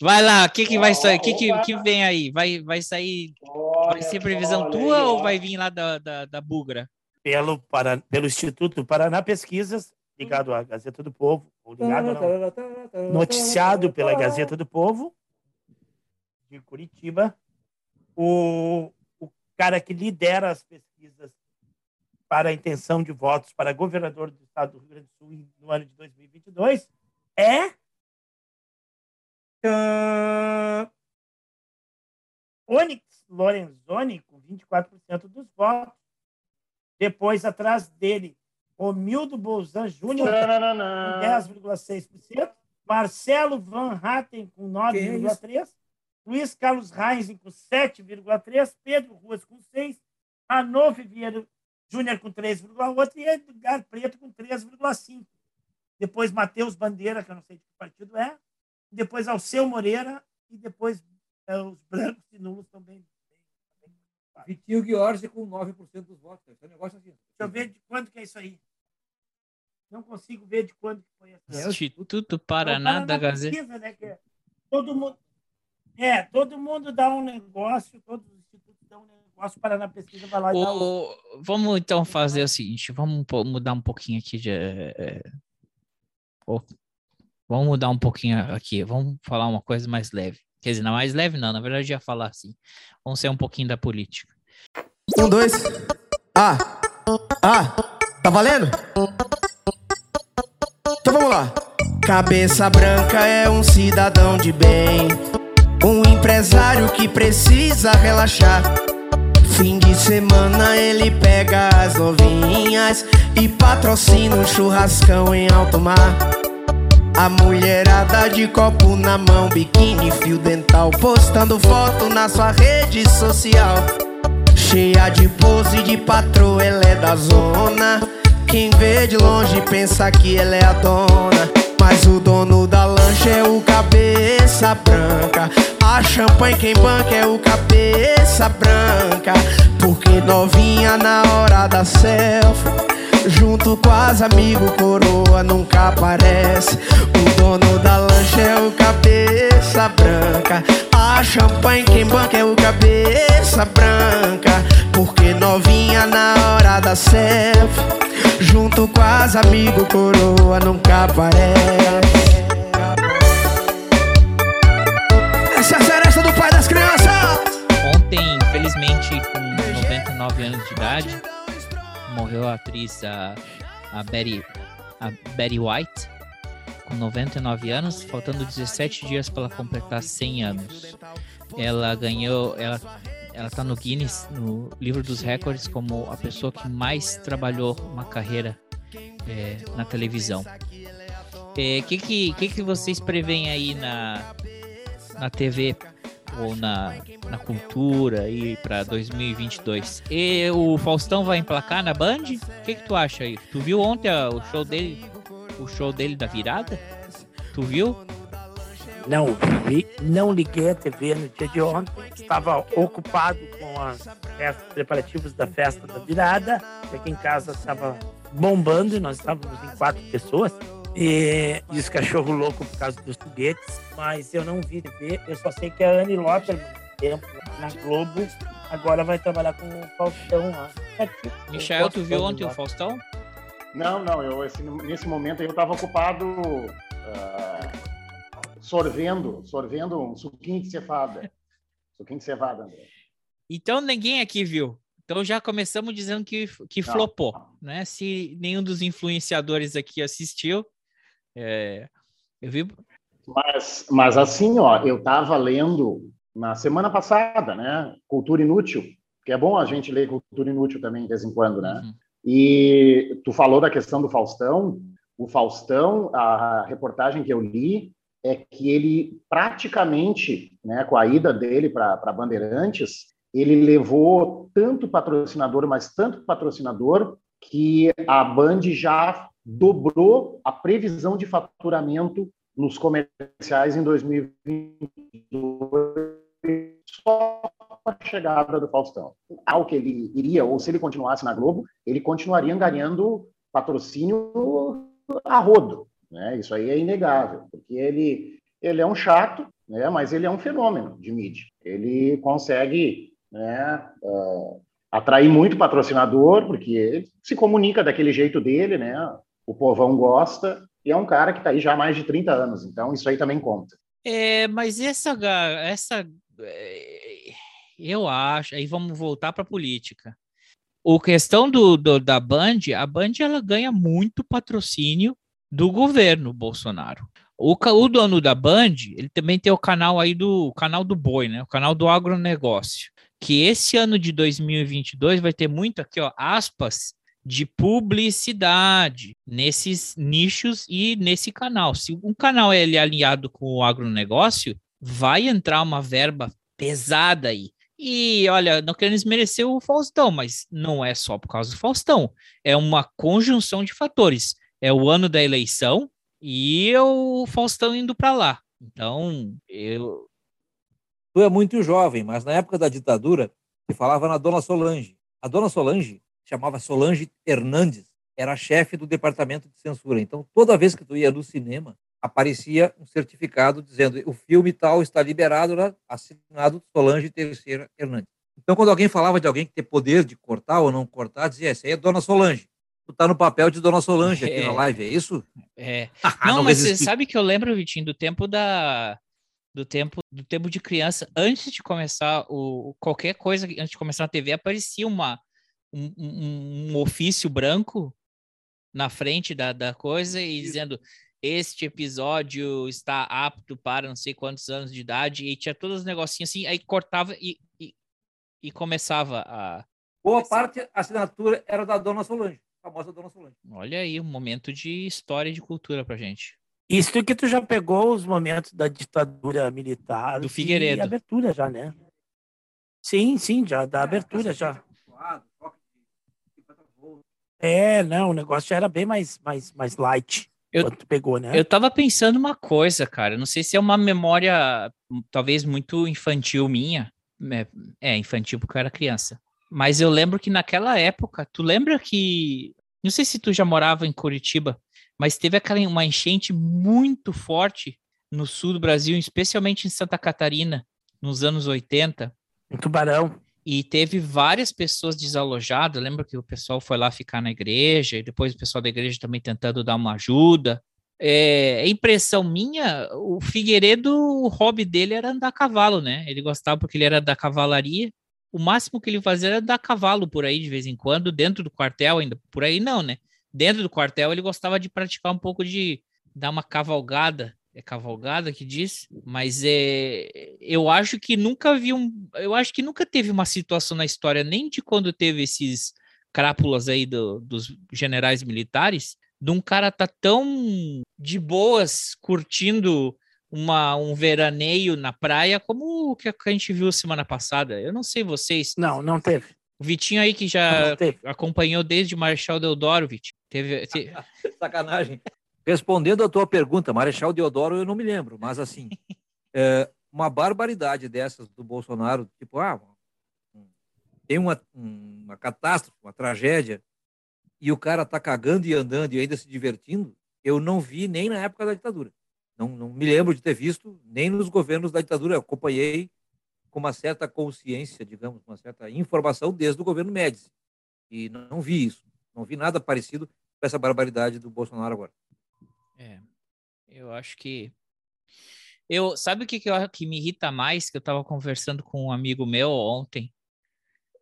Vai lá, o que que vai sair? O que, que, que vem aí? Vai, vai sair, vai ser previsão tua ou vai vir lá da, da, da Bugra? Pelo, para, pelo Instituto Paraná Pesquisas, ligado à Gazeta do Povo, ou ligado não, noticiado pela Gazeta do Povo, de Curitiba, o, o cara que lidera as pesquisas para a intenção de votos para governador do estado do Rio Grande do Sul no ano de 2022 é ah, Onyx Lorenzoni, com 24% dos votos. Depois, atrás dele, Romildo Bolzan Júnior, com 10,6%. Marcelo Van Hatten, com 9,3%. Luiz Carlos Reis, com 7,3%. Pedro Ruas, com 6%. Ranolfo Vieira Júnior, com 3,8%. E Edgar Preto, com 3,5%. Depois, Matheus Bandeira, que eu não sei de que partido é. Depois, Alceu Moreira. E depois, é, os brancos e nulos também. Vitinho Giorgi com 9% dos votos. Esse é um negócio assim. Deixa eu ver de quando que é isso aí. Não consigo ver de quando que foi essa. Instituto Paraná da Gazeta. pesquisa, né, que é todo mundo, é, todo mundo dá um negócio, todos os institutos dão um negócio, Paraná Pesquisa vai lá e dá um. O- vamos então fazer o seguinte, vamos mudar um pouquinho aqui de. é, o- vamos mudar um pouquinho aqui, vamos falar uma coisa mais leve. Quer dizer, não mais leve não, na verdade eu ia falar assim. Vamos ser um pouquinho da política. Um, dois. Ah! Ah! Tá valendo? Então vamos lá. Cabeça branca é um cidadão de bem. Um empresário que precisa relaxar. Fim de semana ele pega as novinhas e patrocina um churrascão em alto mar. A mulherada de copo na mão, biquíni, fio dental, postando foto na sua rede social. Cheia de pose de patroa, ela é da zona. Quem vê de longe pensa que ela é a dona. Mas o dono da lancha é o cabeça branca. A champanhe quem banca é o cabeça branca. Porque novinha na hora da selfie. Junto com as amigos, coroa nunca aparece. O dono da lancha é o cabeça branca. A champanhe quem banca é o cabeça branca. Porque novinha na hora da selfie. Junto com as amigos, coroa nunca aparece. Essa é a seresta do pai das crianças. Ontem, infelizmente, com 99 anos de idade, morreu a atriz a, a, Betty, a Betty White, com 99 anos, faltando 17 dias para completar 100 anos. Ela ganhou, ela, ela tá no Guinness, no livro dos recordes, como a pessoa que mais trabalhou uma carreira é, na televisão. O que, que, que, que vocês preveem aí na, na TV ou na, na cultura aí para 2022. E o Faustão vai emplacar na Band? O que, que tu acha aí? Tu viu ontem a- o show dele, o show dele da virada? Tu viu? Não vi, não liguei a TV no dia de ontem. Estava ocupado com as festas preparativos da festa da virada. Aqui em casa estava bombando, nós estávamos em quatro pessoas. E, e os cachorro louco por causa dos foguetes. Mas eu não vi TV, eu só sei que a Anne Lotterman tempo na Globo, agora vai trabalhar com o Faustão lá. Michel, tu viu ontem o Faustão? Não, não, eu, esse- nesse momento eu estava ocupado ah, sorvendo, sorvendo um suquinho de cevada. Suquinho de cevada, André. Então ninguém aqui viu. Então já começamos dizendo que, que Não. flopou, né? Se nenhum dos influenciadores aqui assistiu, é, eu vi. Mas, mas assim, ó, eu estava lendo na semana passada, né? Cultura Inútil, que é bom a gente ler Cultura Inútil também de vez em quando, né? E tu falou da questão do Faustão. O Faustão, a reportagem que eu li é que ele praticamente, né, com a ida dele para Bandeirantes, ele levou tanto patrocinador, mas tanto patrocinador, que a Band já dobrou a previsão de faturamento nos comerciais em 2022 só com a chegada do Faustão. Ao que ele iria, ou se ele continuasse na Globo, ele continuaria ganhando patrocínio a rodo. Né? Isso aí é inegável, porque ele, ele é um chato, né? mas ele é um fenômeno de mídia. Ele consegue né, ah, atrair muito patrocinador, porque ele se comunica daquele jeito dele, né? o povão gosta, e é um cara que está aí já há mais de 30 anos, então isso aí também conta. É, mas essa, essa, é, eu acho. Aí vamos voltar para a política. O questão do, do- da Band, a Band ela ganha muito patrocínio do governo Bolsonaro. O, o dono da Band, ele também tem o canal aí do canal do boi, né? O canal do agronegócio. Que esse ano de 2022 vai ter muito aqui, ó, aspas, de publicidade nesses nichos e nesse canal. Se um canal é ele alinhado com o agronegócio, vai entrar uma verba pesada aí. E olha, não querendo desmerecer o Faustão, mas não é só por causa do Faustão. É uma conjunção de fatores. É o ano da eleição e o Faustão indo para lá. Então, eu. Tu é muito jovem, mas na época da ditadura, se falava na Dona Solange. A Dona Solange chamava Solange Hernandes, era chefe do departamento de censura. Então, toda vez que tu ia no cinema, aparecia um certificado dizendo o filme tal está liberado, né? assinado Solange Terceira Hernandes. Então, quando alguém falava de alguém que tem poder de cortar ou não cortar, dizia, essa aí é Dona Solange. Tu tá no papel de Dona Solange aqui É. na live, é isso? É. Ah, Não, não mas você sabe que eu lembro, Vitinho, do tempo da do tempo do tempo de criança, antes de começar o qualquer coisa, antes de começar na TV, aparecia uma um, um- um ofício branco na frente da, da coisa e dizendo este episódio está apto para não sei quantos anos de idade e tinha todos os negocinhos assim, aí cortava e, e, e começava a Boa parte, a assinatura era da Dona Solange, a famosa Dona Solange. Olha aí, um momento de história e de cultura pra gente. Isso que tu já pegou os momentos da ditadura militar. Do e Figueiredo. abertura já, né? Sim, sim, já, da abertura já. É, não, o negócio já era bem mais, mais, mais light. Eu- pegou, né? Eu tava pensando uma coisa, cara. Não sei se é uma memória talvez muito infantil minha. É, É, infantil porque eu era criança. Mas eu lembro que naquela época, tu lembra que. Não sei se tu já morava em Curitiba, mas teve aquela uma enchente muito forte no sul do Brasil, especialmente em Santa Catarina, nos anos 80. Em Tubarão. E teve várias pessoas desalojadas. Lembra que o pessoal foi lá ficar na igreja, e depois o pessoal da igreja também tentando dar uma ajuda. É, é impressão minha, o Figueiredo, o hobby dele era andar a cavalo, né? Ele gostava porque ele era da cavalaria. O máximo que ele fazia era dar cavalo por aí de vez em quando, dentro do quartel ainda. Por aí não, né? Dentro do quartel ele gostava de praticar um pouco de dar uma cavalgada. É cavalgada que diz? Mas é, eu acho que nunca vi um. Eu acho que nunca teve uma situação na história, nem de quando teve esses crápulas aí do- dos generais militares, de um cara tá tão de boas curtindo uma, um veraneio na praia como o que a gente viu semana passada. Eu não sei vocês. Não, não teve. O Vitinho aí que já acompanhou desde Marechal Deodoro, Vitinho. Teve, te- Sacanagem. Respondendo a tua pergunta, Marechal Deodoro, eu não me lembro, mas assim, é, uma barbaridade dessas do Bolsonaro, tipo, ah, tem uma, uma catástrofe, uma tragédia, e o cara tá cagando e andando e ainda se divertindo, eu não vi nem na época da ditadura. Não, não me lembro de ter visto, nem nos governos da ditadura. Eu acompanhei com uma certa consciência, digamos, uma certa informação desde o governo Médici. E não vi isso. Não vi nada parecido com essa barbaridade do Bolsonaro agora. É. Eu acho que. Eu, sabe o que, que, eu, que me irrita mais? Que eu estava conversando com um amigo meu ontem.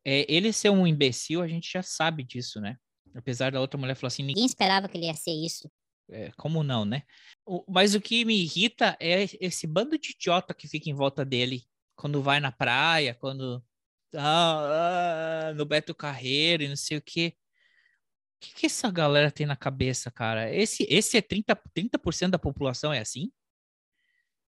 É, ele ser um imbecil, a gente já sabe disso, né? Apesar da outra mulher falar assim. Ninguém esperava que ele ia ser isso. É, como não, né? O, mas o que me irrita é esse bando de idiota que fica em volta dele quando vai na praia, quando. Ah, ah, no Beto Carreiro e não sei o quê. O que, que essa galera tem na cabeça, cara? Esse, esse é 30%, 30 da população, é assim?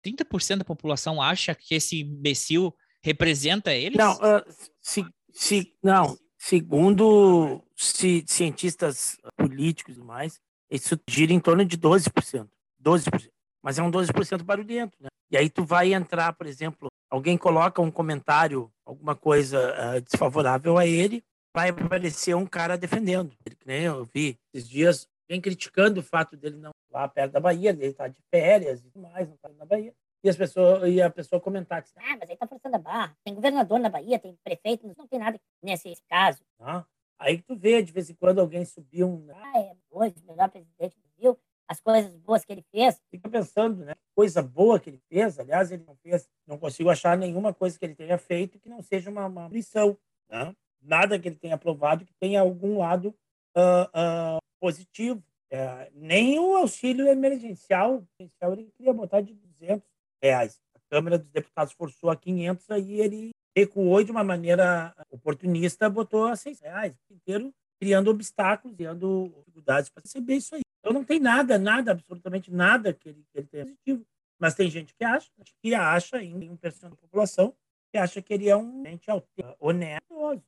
30% da população acha que esse imbecil representa eles? Não, uh, se, se, não segundo se, cientistas políticos e mais, isso gira em torno de 12%. 12%. Mas é um 12% barulhento, né? E aí tu vai entrar, por exemplo, alguém coloca um comentário, alguma coisa uh, desfavorável a ele, vai aparecer um cara defendendo. Ele, nem eu vi esses dias, vem criticando o fato dele não lá perto da Bahia, ele tá de férias e tudo mais, não tá na Bahia. E, as pessoas, e a pessoa comentar que ah, mas aí tá forçando a barra. Tem governador na Bahia, tem prefeito, não tem nada nesse caso. Ah, aí tu vê, de vez em quando, alguém subiu um. Ah, é hoje, o melhor presidente do Brasil, as coisas boas que ele fez. Fica pensando, né? Coisa boa que ele fez, aliás, ele não fez, não consigo achar nenhuma coisa que ele tenha feito que não seja uma, uma lição, né? Nada que ele tenha aprovado que tenha algum lado uh, uh, positivo. É, nem o auxílio emergencial, emergencial ele queria botar de 200 reais. A Câmara dos Deputados forçou a 500, aí ele recuou de uma maneira oportunista, botou a 6 reais, inteiro criando obstáculos, criando dificuldades para receber isso aí. Então não tem nada, nada, absolutamente nada que ele, que ele tenha positivo. Mas tem gente que acha, que acha, em um percentual da população, que acha que ele é um gente honesto,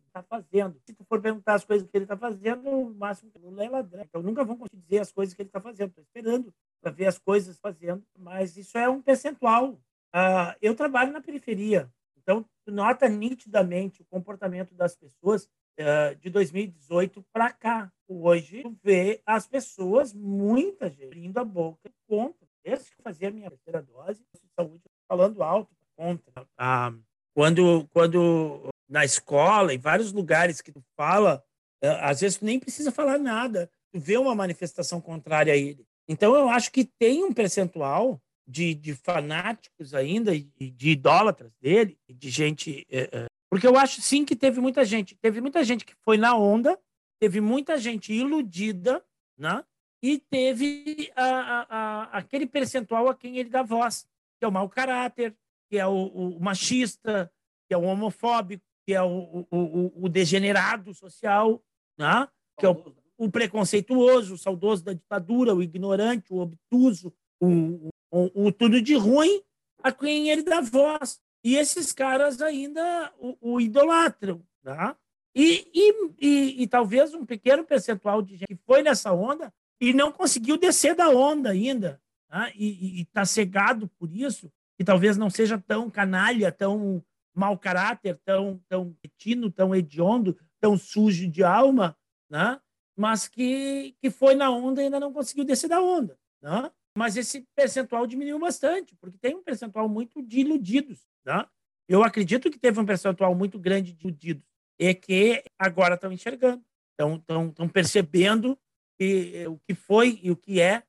está fazendo. Se tu for perguntar as coisas que ele está fazendo, o máximo que Lula é ladrão. Então nunca vão conseguir dizer as coisas que ele está fazendo. Estou esperando para ver as coisas fazendo, mas isso é um percentual. Uh, eu trabalho na periferia, então tu nota nitidamente o comportamento das pessoas uh, de 2018 para cá. Hoje tu vê as pessoas, muita gente, abrindo a boca contra. Desde que fazia a minha terceira dose, saúde falando alto contra. Uh, quando, quando na escola, em vários lugares que tu fala, eh, às vezes tu nem precisa falar nada, tu vê uma manifestação contrária a ele. Então eu acho que tem um percentual de, de fanáticos ainda e de idólatras dele, de gente. É, é, porque eu acho sim que teve muita gente. Teve muita gente que foi na onda, teve muita gente iludida, né? E teve a, a, a, aquele percentual a quem ele dá voz, que é o mau caráter, que é o, o machista, que é o homofóbico, que é o, o, o degenerado social, né? que é o, o, preconceituoso, o saudoso da ditadura, o ignorante, o obtuso, o, o, tudo de ruim a quem ele dá voz. E esses caras ainda o, o idolatram. Né? E, e, e, e, talvez um pequeno percentual de gente que foi nessa onda e não conseguiu descer da onda ainda, né? e está cegado por isso, que talvez não seja tão canalha, tão mau caráter, tão, tão retino, tão hediondo, tão sujo de alma, né? mas que, que foi na onda e ainda não conseguiu descer da onda. Né? Mas esse percentual diminuiu bastante, porque tem um percentual muito de iludidos. Né? Eu acredito que teve um percentual muito grande de iludidos e que agora estão enxergando, estão percebendo que, o que foi e o que é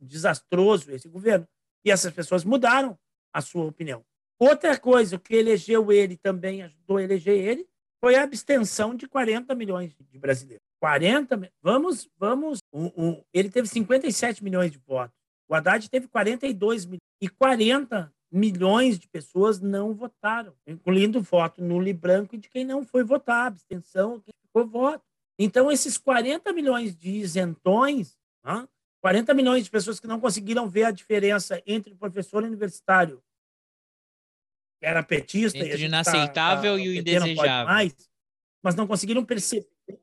desastroso esse governo. E essas pessoas mudaram a sua opinião. Outra coisa que elegeu ele também ajudou a eleger ele foi a abstenção de 40 milhões de brasileiros. 40, vamos, vamos, um, um, ele teve 57 milhões de votos. O Haddad teve 42 milhões e 40 milhões de pessoas não votaram, incluindo voto nulo e branco e de quem não foi votar, abstenção, quem ficou voto. Então, esses 40 milhões de isentões, 40 milhões de pessoas que não conseguiram ver a diferença entre o professor universitário que era petista. Entre o inaceitável tá, tá, e o indesejável. Mais, mas não conseguiram perceber.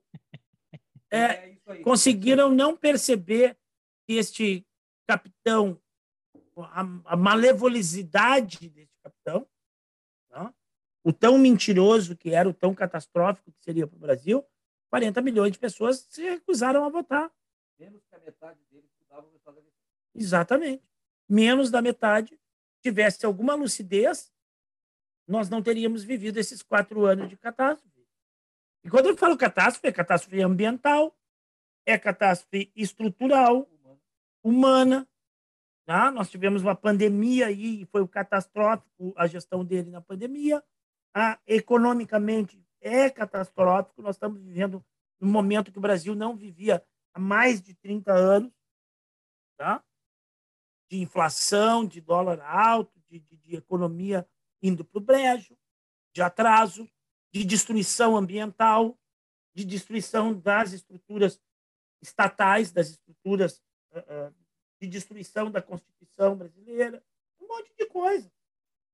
É, é conseguiram não perceber que este capitão, a, a malevolicidade deste capitão, tá? o tão mentiroso que era, o tão catastrófico que seria para o Brasil, 40 milhões de pessoas se recusaram a votar. Menos que a metade deles estudavam no Exatamente. Menos da metade tivesse alguma lucidez nós não teríamos vivido esses quatro anos de catástrofe. E quando eu falo catástrofe, é catástrofe ambiental, é catástrofe estrutural, humana. Tá? Nós tivemos uma pandemia e foi catastrófico a gestão dele na pandemia. Ah, economicamente é catastrófico. Nós estamos vivendo um momento que o Brasil não vivia há mais de 30 anos, tá? de inflação, de dólar alto, de, de, de economia indo para o brejo, de atraso, de destruição ambiental, de destruição das estruturas estatais, das estruturas de destruição da Constituição brasileira, um monte de coisa.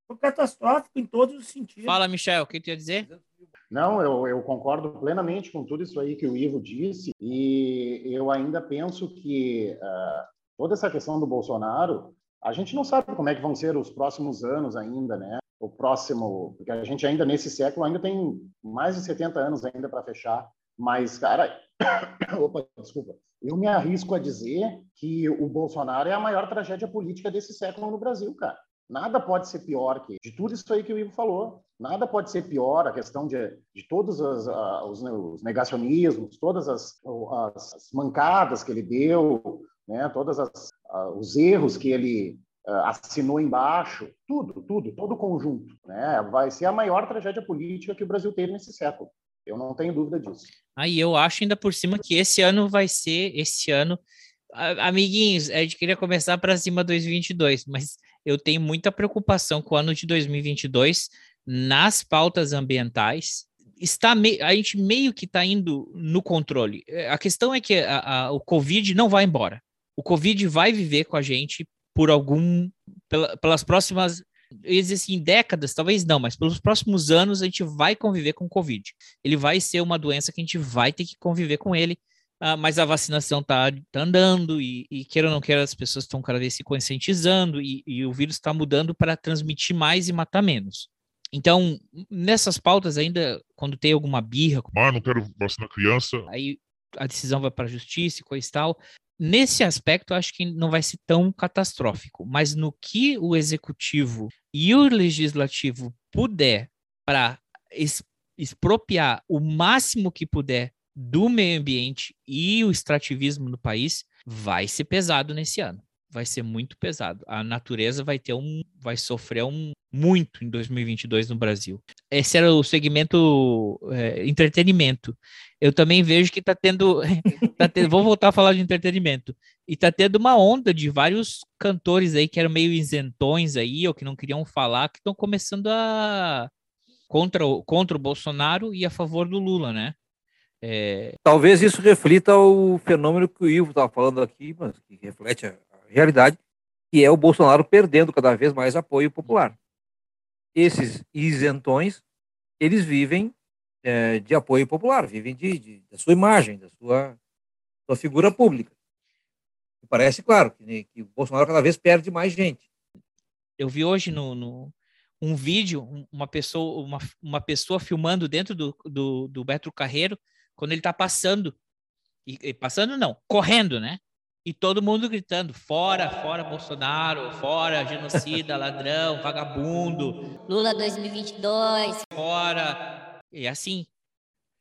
Foi catastrófico em todos os sentidos. Fala, Michel, o que tu ia dizer? Não, eu, eu, concordo plenamente com tudo isso aí que o Ivo disse, e eu ainda penso que uh, toda essa questão do Bolsonaro, a gente não sabe como é que vão ser os próximos anos ainda, né? O próximo, porque a gente ainda nesse século ainda tem mais de 70 anos ainda para fechar, mas, cara, opa, desculpa, eu me arrisco a dizer que o Bolsonaro é a maior tragédia política desse século no Brasil, cara. Nada pode ser pior que de tudo isso aí que o Ivo falou. Nada pode ser pior a questão de, de todos os, uh, os, negacionismos, todas as, as, mancadas que ele deu, né? Todos as, os erros que ele assinou embaixo, tudo, tudo, todo o conjunto, né? Vai ser a maior tragédia política que o Brasil teve nesse século. Eu não tenho dúvida disso. Aí eu acho ainda por cima que esse ano vai ser esse ano amiguinhos, a gente queria começar para cima 2022, mas eu tenho muita preocupação com o ano de 2022 nas pautas ambientais. Está me... a gente meio que está indo no controle. A questão é que a, a, o Covid não vai embora. O Covid vai viver com a gente por algum pela, pelas próximas eu ia dizer assim, décadas, talvez não, mas pelos próximos anos a gente vai conviver com o Covid. Ele vai ser uma doença que a gente vai ter que conviver com ele ah, mas a vacinação está tá andando e, e, queira ou não queira, as pessoas estão cada vez se conscientizando e, e o vírus está mudando para transmitir mais e matar menos. Então, nessas pautas ainda, quando tem alguma birra... Ah, não quero vacinar criança. Aí a decisão vai para a justiça e coisa e tal. Nesse aspecto, acho que não vai ser tão catastrófico, mas no que o executivo e o legislativo puder para expropriar o máximo que puder do meio ambiente e o extrativismo no país vai ser pesado nesse ano. Vai ser muito pesado. A natureza vai ter um, vai sofrer um muito em 2022 no Brasil. Esse era o segmento é, entretenimento. Eu também vejo que está tendo, tá tendo, vou voltar a falar de entretenimento. E está tendo uma onda de vários cantores aí que eram meio isentões aí ou que não queriam falar, que estão começando a contra, contra o Bolsonaro e a favor do Lula, né? É... Talvez isso reflita o fenômeno que o Ivo estava falando aqui, mas que reflete realidade, que é o Bolsonaro perdendo cada vez mais apoio popular. Esses isentões, eles vivem é, de apoio popular, vivem de, de, da sua imagem, da sua, sua figura pública. E parece claro que, que, o Bolsonaro cada vez perde mais gente. Eu vi hoje no, no um vídeo, uma pessoa, uma, uma pessoa filmando dentro do, do, do Beto Carreiro, quando ele tá passando. E, passando não, correndo, né? E todo mundo gritando: fora, fora Bolsonaro, fora genocida, ladrão, vagabundo. Lula 2022. Fora. E assim.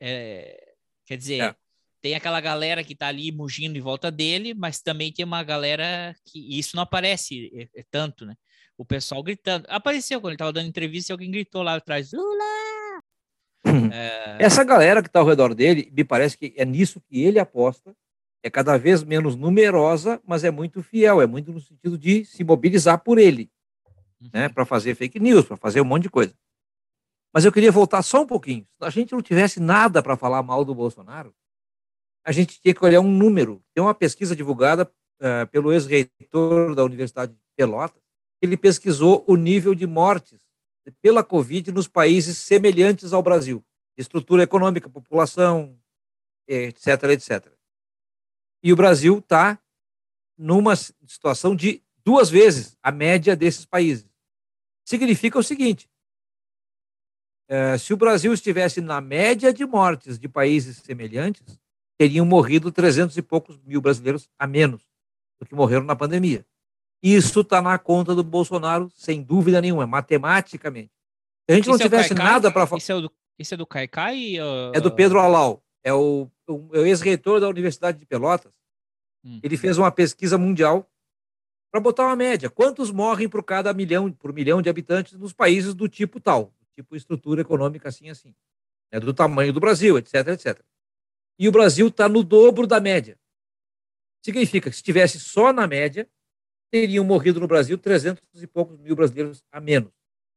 É, quer dizer, é. tem aquela galera que tá ali mugindo em volta dele, mas também tem uma galera que. isso não aparece é, é tanto, né? O pessoal gritando. Apareceu quando ele tava dando entrevista e alguém gritou lá atrás: Lula! É... Essa galera que está ao redor dele, me parece que é nisso que ele aposta, é cada vez menos numerosa, mas é muito fiel, é muito no sentido de se mobilizar por ele, uhum. né, para fazer fake news, para fazer um monte de coisa. Mas eu queria voltar só um pouquinho. Se a gente não tivesse nada para falar mal do Bolsonaro, a gente tinha que olhar um número. Tem uma pesquisa divulgada uh, pelo ex-reitor da Universidade de Pelotas, ele pesquisou o nível de mortes pela Covid nos países semelhantes ao Brasil, estrutura econômica, população, etc, etc. E o Brasil está numa situação de duas vezes a média desses países. Significa o seguinte: é, se o Brasil estivesse na média de mortes de países semelhantes, teriam morrido 300 e poucos mil brasileiros a menos do que morreram na pandemia. Isso está na conta do Bolsonaro, sem dúvida nenhuma, matematicamente. Se a gente não Esse é o tivesse Caicai? nada para falar. Esse é, do, esse é do Caicai? ou- É do Pedro Alau, é o, o, o ex-reitor da Universidade de Pelotas. Hum. Ele fez uma pesquisa mundial para botar uma média. Quantos morrem por cada milhão, por milhão de habitantes nos países do tipo tal, tipo estrutura econômica assim assim, né, do tamanho do Brasil, etc, etc. E o Brasil está no dobro da média. Significa que se estivesse só na média, teriam morrido no Brasil 300 e poucos mil brasileiros a menos.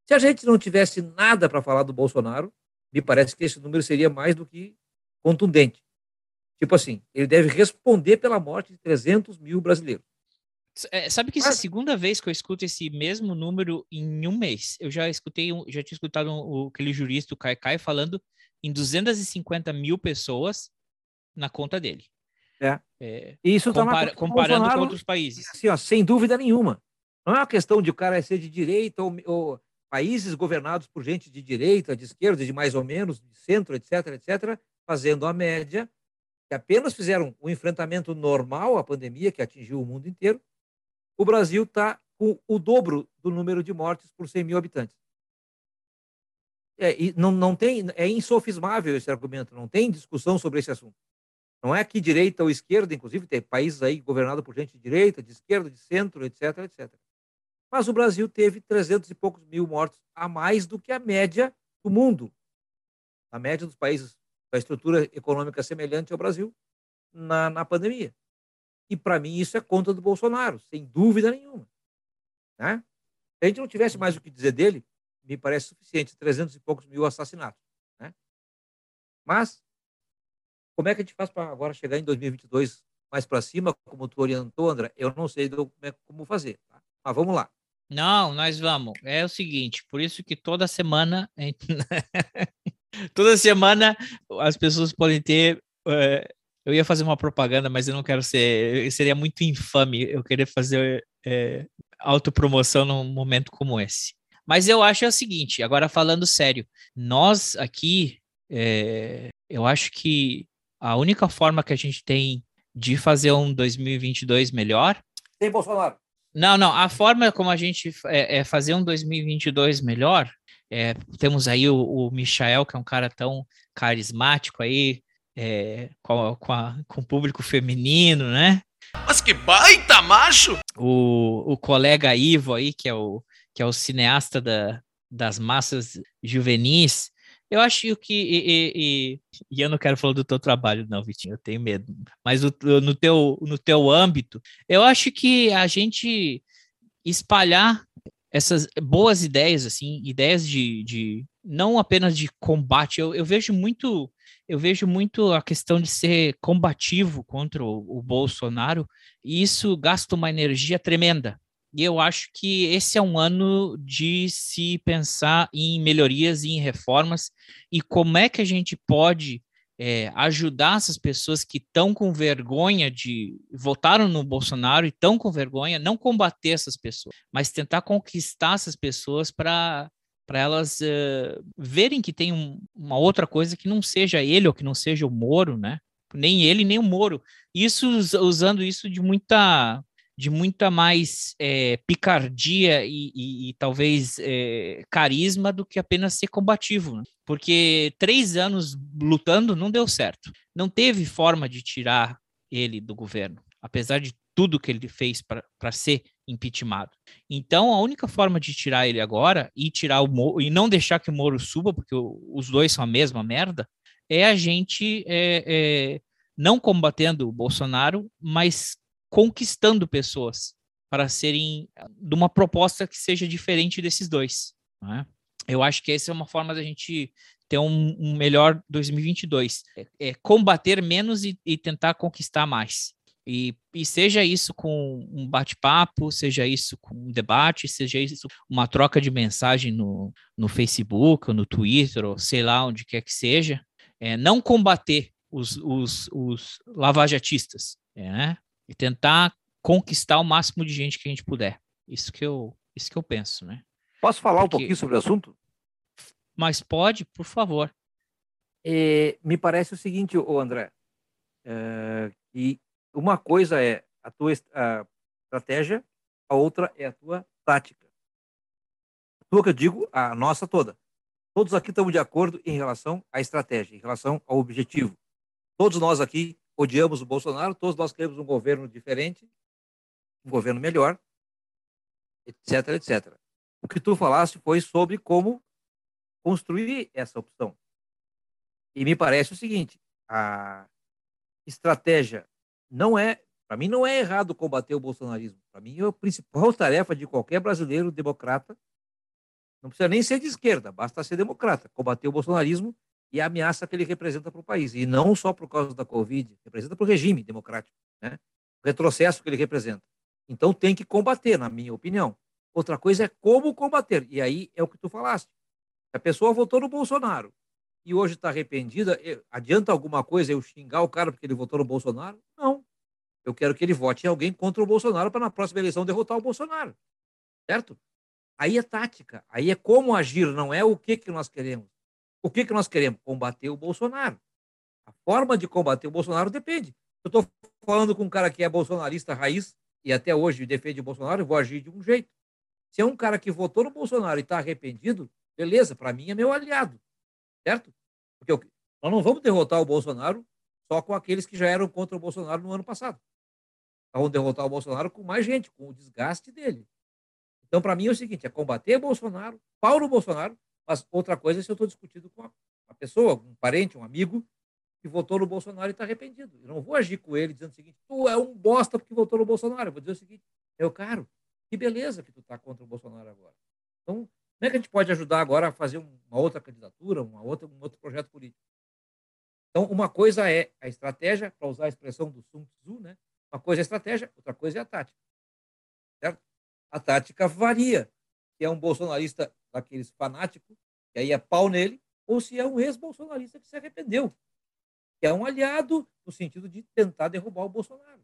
Se a gente não tivesse nada para falar do Bolsonaro, me parece que esse número seria mais do que contundente. Tipo assim, ele deve responder pela morte de 300 mil brasileiros. É, sabe que essa é a segunda vez que eu escuto esse mesmo número em um mês. Eu já escutei, um, já tinha escutado um, aquele jurista, o Caicai, falando em 250 mil pessoas na conta dele. É. É, E isso tá compara- do comparando com outros países. Assim, ó, sem dúvida nenhuma. Não é uma questão de o cara ser de direita ou, ou países governados por gente de direita, de esquerda, de mais ou menos, de centro, etc, etc, fazendo a média, que apenas fizeram o enfrentamento normal à pandemia que atingiu o mundo inteiro. O Brasil está com o dobro do número de mortes por 100 mil habitantes. É, não, não tem, é insofismável esse argumento, não tem discussão sobre esse assunto. Não é que direita ou esquerda, inclusive tem países aí governados por gente de direita, de esquerda, de centro, etc, etc. Mas o Brasil teve 300 e poucos mil mortos a mais do que a média do mundo. A média dos países com a estrutura econômica semelhante ao Brasil na, na pandemia. E para mim isso é conta do Bolsonaro, sem dúvida nenhuma. Né? Se a gente não tivesse mais o que dizer dele, me parece suficiente, 300 e poucos mil assassinatos. Né? Mas, como é que a gente faz para agora chegar em 2022 mais para cima, como tu orientou, André? Eu não sei como, é- como fazer. Tá? Mas vamos lá. Não, nós vamos. É o seguinte, por isso que toda semana, toda semana as pessoas podem ter. eh, eu ia fazer uma propaganda, mas eu não quero ser. Seria muito infame eu querer fazer eh, autopromoção num momento como esse. Mas eu acho é o seguinte, agora falando sério, nós aqui, eh, eu acho que a única forma que a gente tem de fazer um 2022 melhor Sem Bolsonaro. não, não. A forma como a gente é, é fazer um 2022 melhor, é, temos aí o, o Michael, que é um cara tão carismático aí, é, com, a- com, a- com o público feminino, né? Mas que baita macho! O, o colega Ivo aí, que é o, que é o cineasta da, das massas juvenis. Eu acho que. E, e- e- e eu não quero falar do teu trabalho, não, Vitinho, eu tenho medo. Mas o- no, teu, no teu âmbito, eu acho que a gente espalhar essas boas ideias, assim, ideias de, de não apenas de combate. Eu, eu vejo muito, eu vejo muito a questão de ser combativo contra o, o Bolsonaro, e isso gasta uma energia tremenda. E eu acho que esse é um ano de se pensar em melhorias e em reformas e como é que a gente pode é, ajudar essas pessoas que estão com vergonha de votaram no Bolsonaro e estão com vergonha, não combater essas pessoas, mas tentar conquistar essas pessoas para para elas eh, verem que tem um- uma outra coisa que não seja ele ou que não seja o Moro, né? Nem ele nem o Moro. Isso us- usando isso de muita de muita mais eh, picardia e, e- e talvez eh, carisma do que apenas ser combativo, né? porque três anos lutando não deu certo. Não teve forma de tirar ele do governo, apesar de tudo que ele fez para ser impeachmentado. Então, a única forma de tirar ele agora e tirar o Moro, e não deixar que o Moro suba, porque o- os dois são a mesma merda, é a gente é, é, não combatendo o Bolsonaro, mas conquistando pessoas para serem de uma proposta que seja diferente desses dois. né? Eu acho que essa é uma forma da gente ter um, um melhor 2022. É, é combater menos e, e tentar conquistar mais. E, e seja isso com um bate-papo, seja isso com um debate, seja isso uma troca de mensagem no, no Facebook, ou no Twitter, ou sei lá onde quer que seja, é, não combater os, os, os lavajatistas, é, né? E tentar conquistar o máximo de gente que a gente puder. Isso que eu, isso que eu penso, né? Posso falar um Porque- pouquinho sobre o assunto? Mas pode, por favor. É, me parece o seguinte, André, é, que uma coisa é a tua a estratégia, a outra é a tua tática. A tua que eu digo, a nossa toda. Todos aqui estamos de acordo em relação à estratégia, em relação ao objetivo. Todos nós aqui odiamos o Bolsonaro, todos nós queremos um governo diferente, um governo melhor, etc, etc. O que tu falaste foi sobre como construir essa opção. E me parece o seguinte, a estratégia não é, para mim não é errado combater o bolsonarismo. Para mim é a principal tarefa de qualquer brasileiro democrata. Não precisa nem ser de esquerda, basta ser democrata, combater o bolsonarismo e a ameaça que ele representa para o país. E não só por causa da Covid, representa para o regime democrático, né? o retrocesso que ele representa. Então tem que combater, na minha opinião. Outra coisa é como combater. E aí é o que tu falaste. A pessoa votou no Bolsonaro e hoje está arrependida, adianta alguma coisa eu xingar o cara porque ele votou no Bolsonaro? Não. Eu quero que ele vote em alguém contra o Bolsonaro para na próxima eleição derrotar o Bolsonaro. Certo? Aí é tática, aí é como agir, não é o que, que nós queremos. O que, que nós queremos? Combater o Bolsonaro. A forma de combater o Bolsonaro depende. Eu estou falando com um cara que é bolsonarista raiz e até hoje defende o Bolsonaro, eu vou agir de um jeito. Se é um cara que votou no Bolsonaro e está arrependido, beleza, para mim é meu aliado. Certo? Porque eu, nós não vamos derrotar o Bolsonaro só com aqueles que já eram contra o Bolsonaro no ano passado. Nós vamos derrotar o Bolsonaro com mais gente, com o desgaste dele. Então, para mim, é o seguinte: é combater Bolsonaro, pau no Bolsonaro, mas outra coisa é se eu estou discutindo com uma, pessoa, um parente, um amigo, que votou no Bolsonaro e está arrependido. Eu não vou agir com ele dizendo o seguinte: tu é um bosta porque votou no Bolsonaro. Eu vou dizer o seguinte: meu caro, que beleza que tu está contra o Bolsonaro agora. Então, como é que a gente pode ajudar agora a fazer uma outra candidatura, uma outra, um outro projeto político? Então, uma coisa é a estratégia, para usar a expressão do Sun Tzu, né? Uma coisa é a estratégia, outra coisa é a tática. Certo? A tática varia. Se é um bolsonarista daqueles fanáticos, que aí é pau nele, ou se é um ex-bolsonarista que se arrependeu, que é um aliado no sentido de tentar derrubar o Bolsonaro.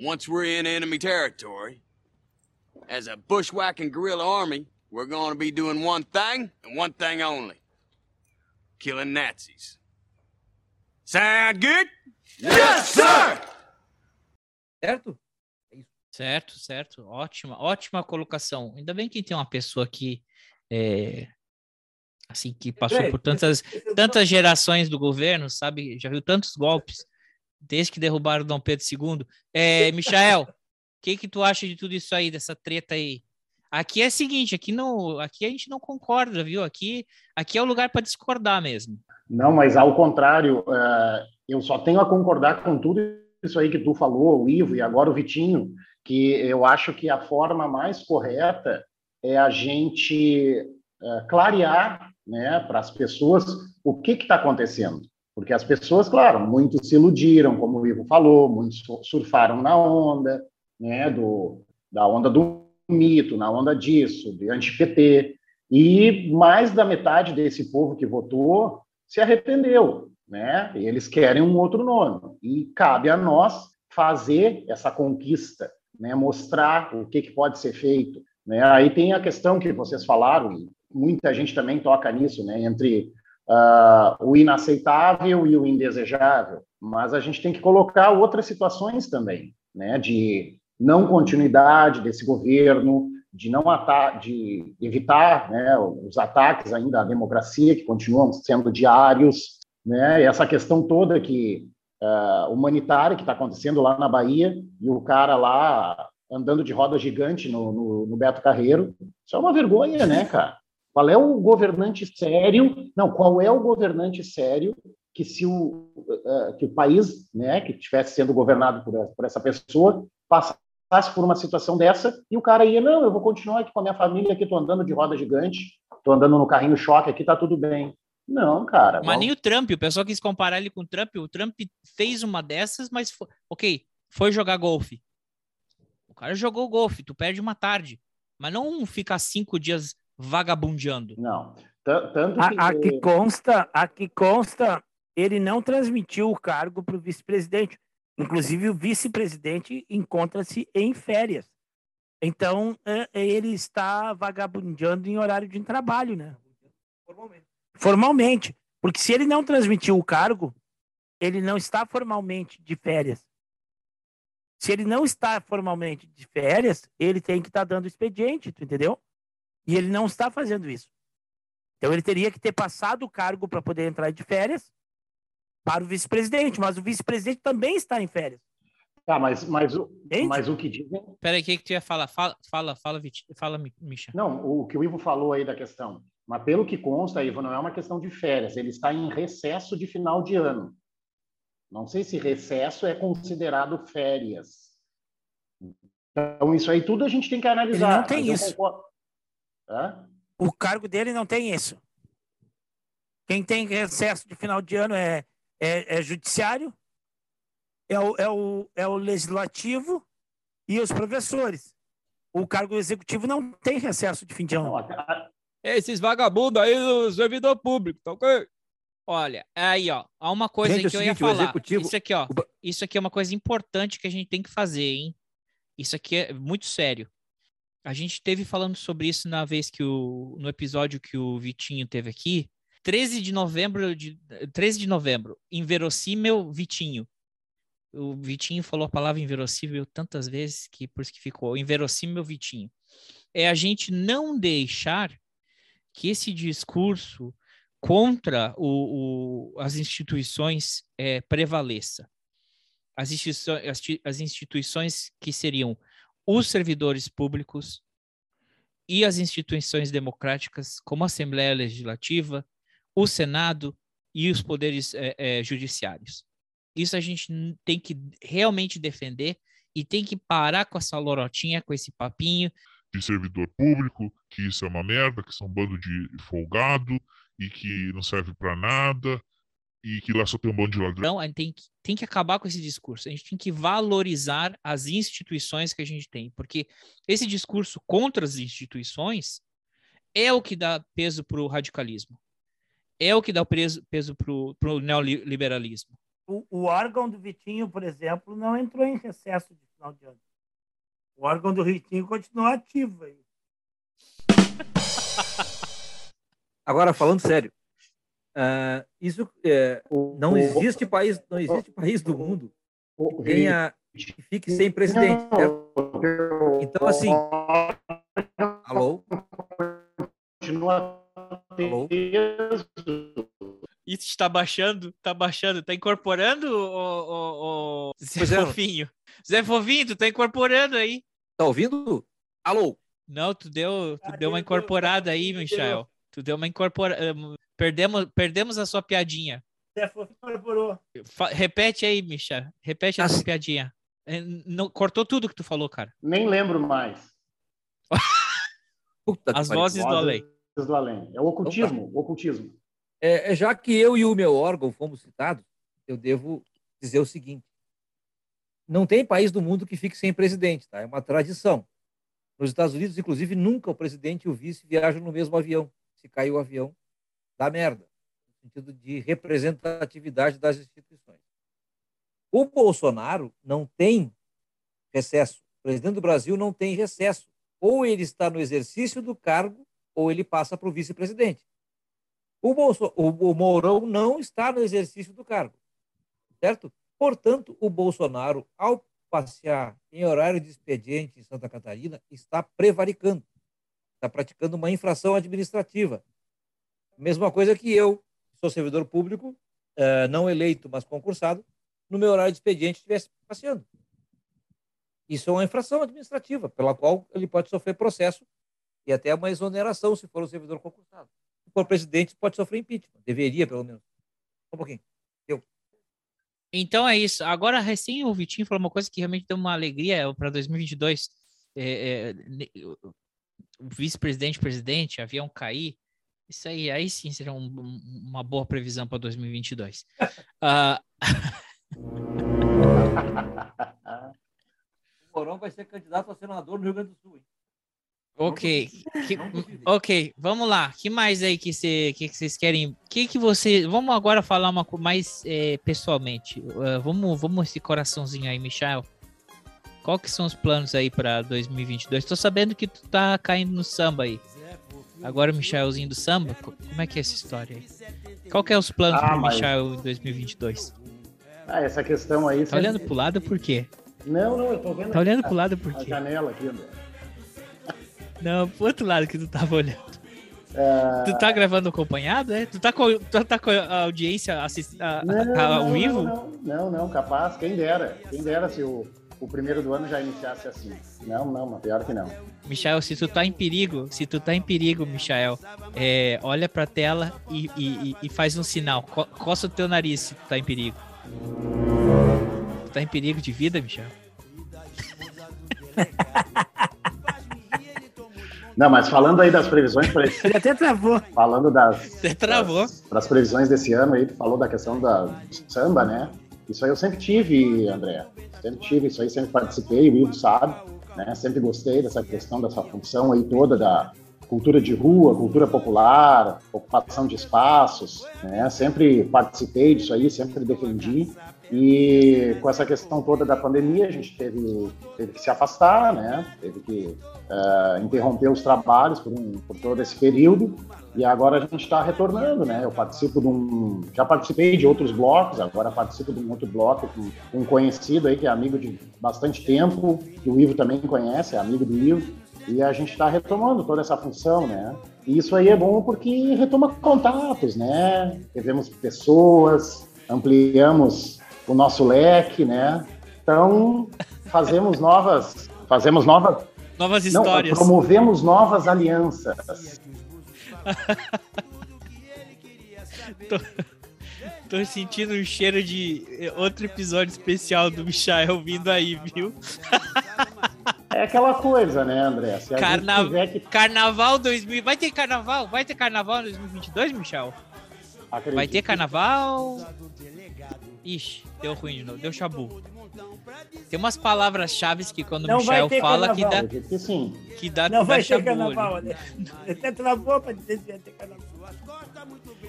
Once we're in enemy territory, as a bushwhacking guerrilla army, we're going to be doing one thing and one thing only. Killing Nazis. Sound good? Yes, sir! Certo? Certo, certo. Ótima, ótima colocação. Ainda bem que tem uma pessoa que é, assim que passou por tantas tantas gerações do governo, sabe? Já viu tantos golpes desde que derrubaram Dom Pedro II. É, Michael, o que que tu acha de tudo isso aí, dessa treta aí? Aqui é o seguinte, aqui não, aqui a gente não concorda, viu? Aqui, aqui é o lugar para discordar mesmo. Não, mas ao contrário, uh, eu só tenho a concordar com tudo isso aí que tu falou, o Ivo e agora o Vitinho, que eu acho que a forma mais correta é a gente uh, clarear né, para as pessoas o que está acontecendo. Porque as pessoas, claro, muitos se iludiram, como o Ivo falou, muitos surfaram na onda, né, do, da onda do mito, na onda disso, de anti-PT, e mais da metade desse povo que votou se arrependeu, né? Eles querem um outro nome. E cabe a nós fazer essa conquista, né? Mostrar o que, que pode ser feito. Né? Aí tem a questão que vocês falaram, muita gente também toca nisso, né? Entre uh, o inaceitável e o indesejável. Mas a gente tem que colocar outras situações também, né? De não continuidade desse governo, de não de evitar né, os ataques ainda à democracia que continuam sendo diários, né? Essa questão toda que uh, humanitária que está acontecendo lá na Bahia e o cara lá andando de roda gigante no, no, no, Beto Carreiro, isso é uma vergonha, né, cara? Qual é o governante sério? Não, qual é o governante sério que se o uh, que o país, né, que estivesse sendo governado por, por essa pessoa passasse por uma situação dessa e o cara ia, não, eu vou continuar aqui com a minha família, aqui tô andando de roda gigante, tô andando no carrinho choque, aqui tá tudo bem. Não, cara. Mas nem o Trump, o pessoal quis comparar ele com o Trump. O Trump fez uma dessas, mas foi, ok, foi jogar golfe. O cara jogou golfe, tu perde uma tarde, mas não ficar cinco dias vagabundeando. Não. Tanto que... A, a que consta, a que consta, ele não transmitiu o cargo para o vice-presidente. Inclusive, o vice-presidente encontra-se em férias. Então, é, ele está vagabundeando em horário de trabalho, né? Formalmente. Formalmente. Porque se ele não transmitiu o cargo, ele não está formalmente de férias. Se ele não está formalmente de férias, ele tem que estar tá dando expediente, tu entendeu? E ele não está fazendo isso. Então ele teria que ter passado o cargo para poder entrar de férias para o vice-presidente, mas o vice-presidente também está em férias. Tá, mas, mas, o, mas o que dizem. Peraí, o que, que tu ia falar? Fala, fala, fala, fala Mi- Misha. Não, o que o Ivo falou aí da questão. Mas pelo que consta, Ivo, não é uma questão de férias, ele está em recesso de final de ano. Não sei se recesso é considerado férias. Então, isso aí tudo a gente tem que analisar. Ele não tem isso. O cargo dele não tem isso. Quem tem recesso de final de ano é, é, é judiciário, é o, é, o, é o legislativo e os professores. O cargo executivo não tem recesso de fim de ano. Esses vagabundos aí do servidor público, tá ok? Olha, aí, ó, há uma coisa Gente, aí que é o eu ia seguinte, o falar. executivo- Isso aqui, ó, isso aqui é uma coisa importante que a gente tem que fazer, hein? Isso aqui é muito sério. A gente teve falando sobre isso na vez que o no episódio que o Vitinho teve aqui, 13 de novembro de 13 de novembro, inverossímil Vitinho. O Vitinho falou a palavra inverossímil tantas vezes que por isso que ficou inverossímil Vitinho. É a gente não deixar que esse discurso contra o, o- as instituições eh, prevaleça. As, instituições, as, as instituições que seriam os servidores públicos e as instituições democráticas, como a Assembleia Legislativa, o Senado e os poderes eh, eh, judiciários. Isso a gente tem que realmente defender e tem que parar com essa lorotinha, com esse papinho de servidor público, que isso é uma merda, que são um bando de folgado e que não serve pra nada e que lá só tem um bando de ladrão. Então, a gente tem que, tem que acabar com esse discurso. A gente tem que valorizar as instituições que a gente tem, porque esse discurso contra as instituições é o que dá peso para o radicalismo, é o que dá peso, peso para o neoliberalismo. O, o órgão do Vitinho, por exemplo, não entrou em recesso de final de ano. O órgão do Vitinho continua ativo aí. Agora, falando sério, ah, isso é, não existe país, não existe país do mundo que tenha que fique sem presidente. certo? Então, assim, alô, Continua alô, Isso está baixando, está baixando, está incorporando o, o, o Zé Pois é. Fofinho. Zé Fofinho, tu tá incorporando aí. tá ouvindo? Alô, Não, tu deu, tu deu uma incorporada aí, Michel. Tu deu uma incorporada. Perdemos, perdemos a sua piadinha. Zé Fofinho incorporou. Fa- repete aí, Michel. Repete a sua piadinha. É, Não, cortou tudo que tu falou, cara. Nem lembro mais. As vozes do além. Vozes do além. É o ocultismo, o ocultismo. É, é, já que eu e o meu órgão fomos citados, eu devo dizer o seguinte: não tem país do mundo que fique sem presidente, tá? É uma tradição. Nos Estados Unidos, inclusive, nunca o presidente e o vice viajam no mesmo avião. Se cair o avião, dá merda, no sentido de representatividade das instituições. O Bolsonaro não tem recesso. O presidente do Brasil não tem recesso. Ou ele está no exercício do cargo, ou ele passa para o vice-presidente. O, Bolso, o, o Mourão não está no exercício do cargo, certo? Portanto, o Bolsonaro, ao passear em horário de expediente em Santa Catarina, está prevaricando, está praticando uma infração administrativa. Mesma coisa que eu, sou servidor público, eh, não eleito, mas concursado, no meu horário de expediente estivesse passeando. Isso é uma infração administrativa, pela qual ele pode sofrer processo e até uma exoneração se for um servidor concursado. For presidente, pode sofrer impeachment. Deveria, pelo menos. Só um pouquinho. Eu. Então é isso. Agora, recém o Vitinho falou uma coisa que realmente deu uma alegria para 2022. É, é, o vice-presidente, presidente, avião cair. Isso aí, aí sim será um- um- uma boa previsão para 2022. Ah, O Mourão vai ser candidato a senador no Rio Grande do Sul. Hein? Ok, que- ok, vamos lá. Que mais aí que, cê, que, que vocês querem? Que que você? Vamos agora falar uma coisa mais é, pessoalmente. Ah, vamos, vamos esse coraçãozinho aí, Michel. Qual que são os planos aí para 2022? Tô sabendo que tu tá caindo no samba aí. Agora o Michelzinho do samba, co- como é que é essa história aí? Qual que é os planos Ah, pro mas- Michel em 2022? Ah, essa questão aí. Tá olhando pro lado por quê? Não, não, eu tô vendo. Tá olhando aqui pro a- lado por A quê? janela aqui, André. Não, pro outro lado que tu tava olhando. É, Tu tá gravando acompanhado, é? Tu tá com, tu tá com a audiência assist, a, a- Não, a- ao não, vivo? Não, não, não, não, capaz, quem dera. Quem dera se o, o primeiro do ano já iniciasse assim. Não, não, mas pior que não. Michael, se tu tá em perigo, se tu tá em perigo, Michael, é, olha pra tela e, e- e- e faz um sinal. Co- coça o teu nariz se tu tá em perigo. Tu tá em perigo de vida, Michel? Não, mas falando aí das previsões para esse... Ele até travou. Falando das, Até travou. das previsões desse ano aí, tu falou da questão da do samba, né? Isso aí eu sempre tive, André. Sempre tive, isso aí sempre participei, o Ivo sabe, né? Sempre gostei dessa questão, dessa função aí toda da cultura de rua, cultura popular, ocupação de espaços, né? Sempre participei disso aí, sempre defendi. E com essa questão toda da pandemia, a gente teve, teve que se afastar, né? Teve que eh, interromper os trabalhos por, um, por todo esse período. E agora a gente está retornando, né? Eu participo de um. Já participei de outros blocos, agora participo de um outro bloco com um conhecido aí, que é amigo de bastante tempo, que o Ivo também conhece, é amigo do Ivo. E a gente está retomando toda essa função, né? E isso aí é bom porque retoma contatos, né? Revemos pessoas, ampliamos o nosso leque, né? Então, fazemos novas. Fazemos novas. Novas Não, histórias. promovemos novas alianças. tô, tô sentindo um cheiro de eh, outro episódio especial do Michael vindo aí, viu? É aquela coisa, né, André? Carna... que Carnaval 2000. Vai ter carnaval? Vai ter carnaval em 2022, Michel? Acredito. Vai ter carnaval? Ixi, deu ruim de novo. Deu chabu. Tem umas palavras-chave que quando Não o vai Michel ter fala carnaval. que dá, que sim. que dá, Não dá vai ter chabu carnaval, né? Até travou pra dizer se ia ter carnaval.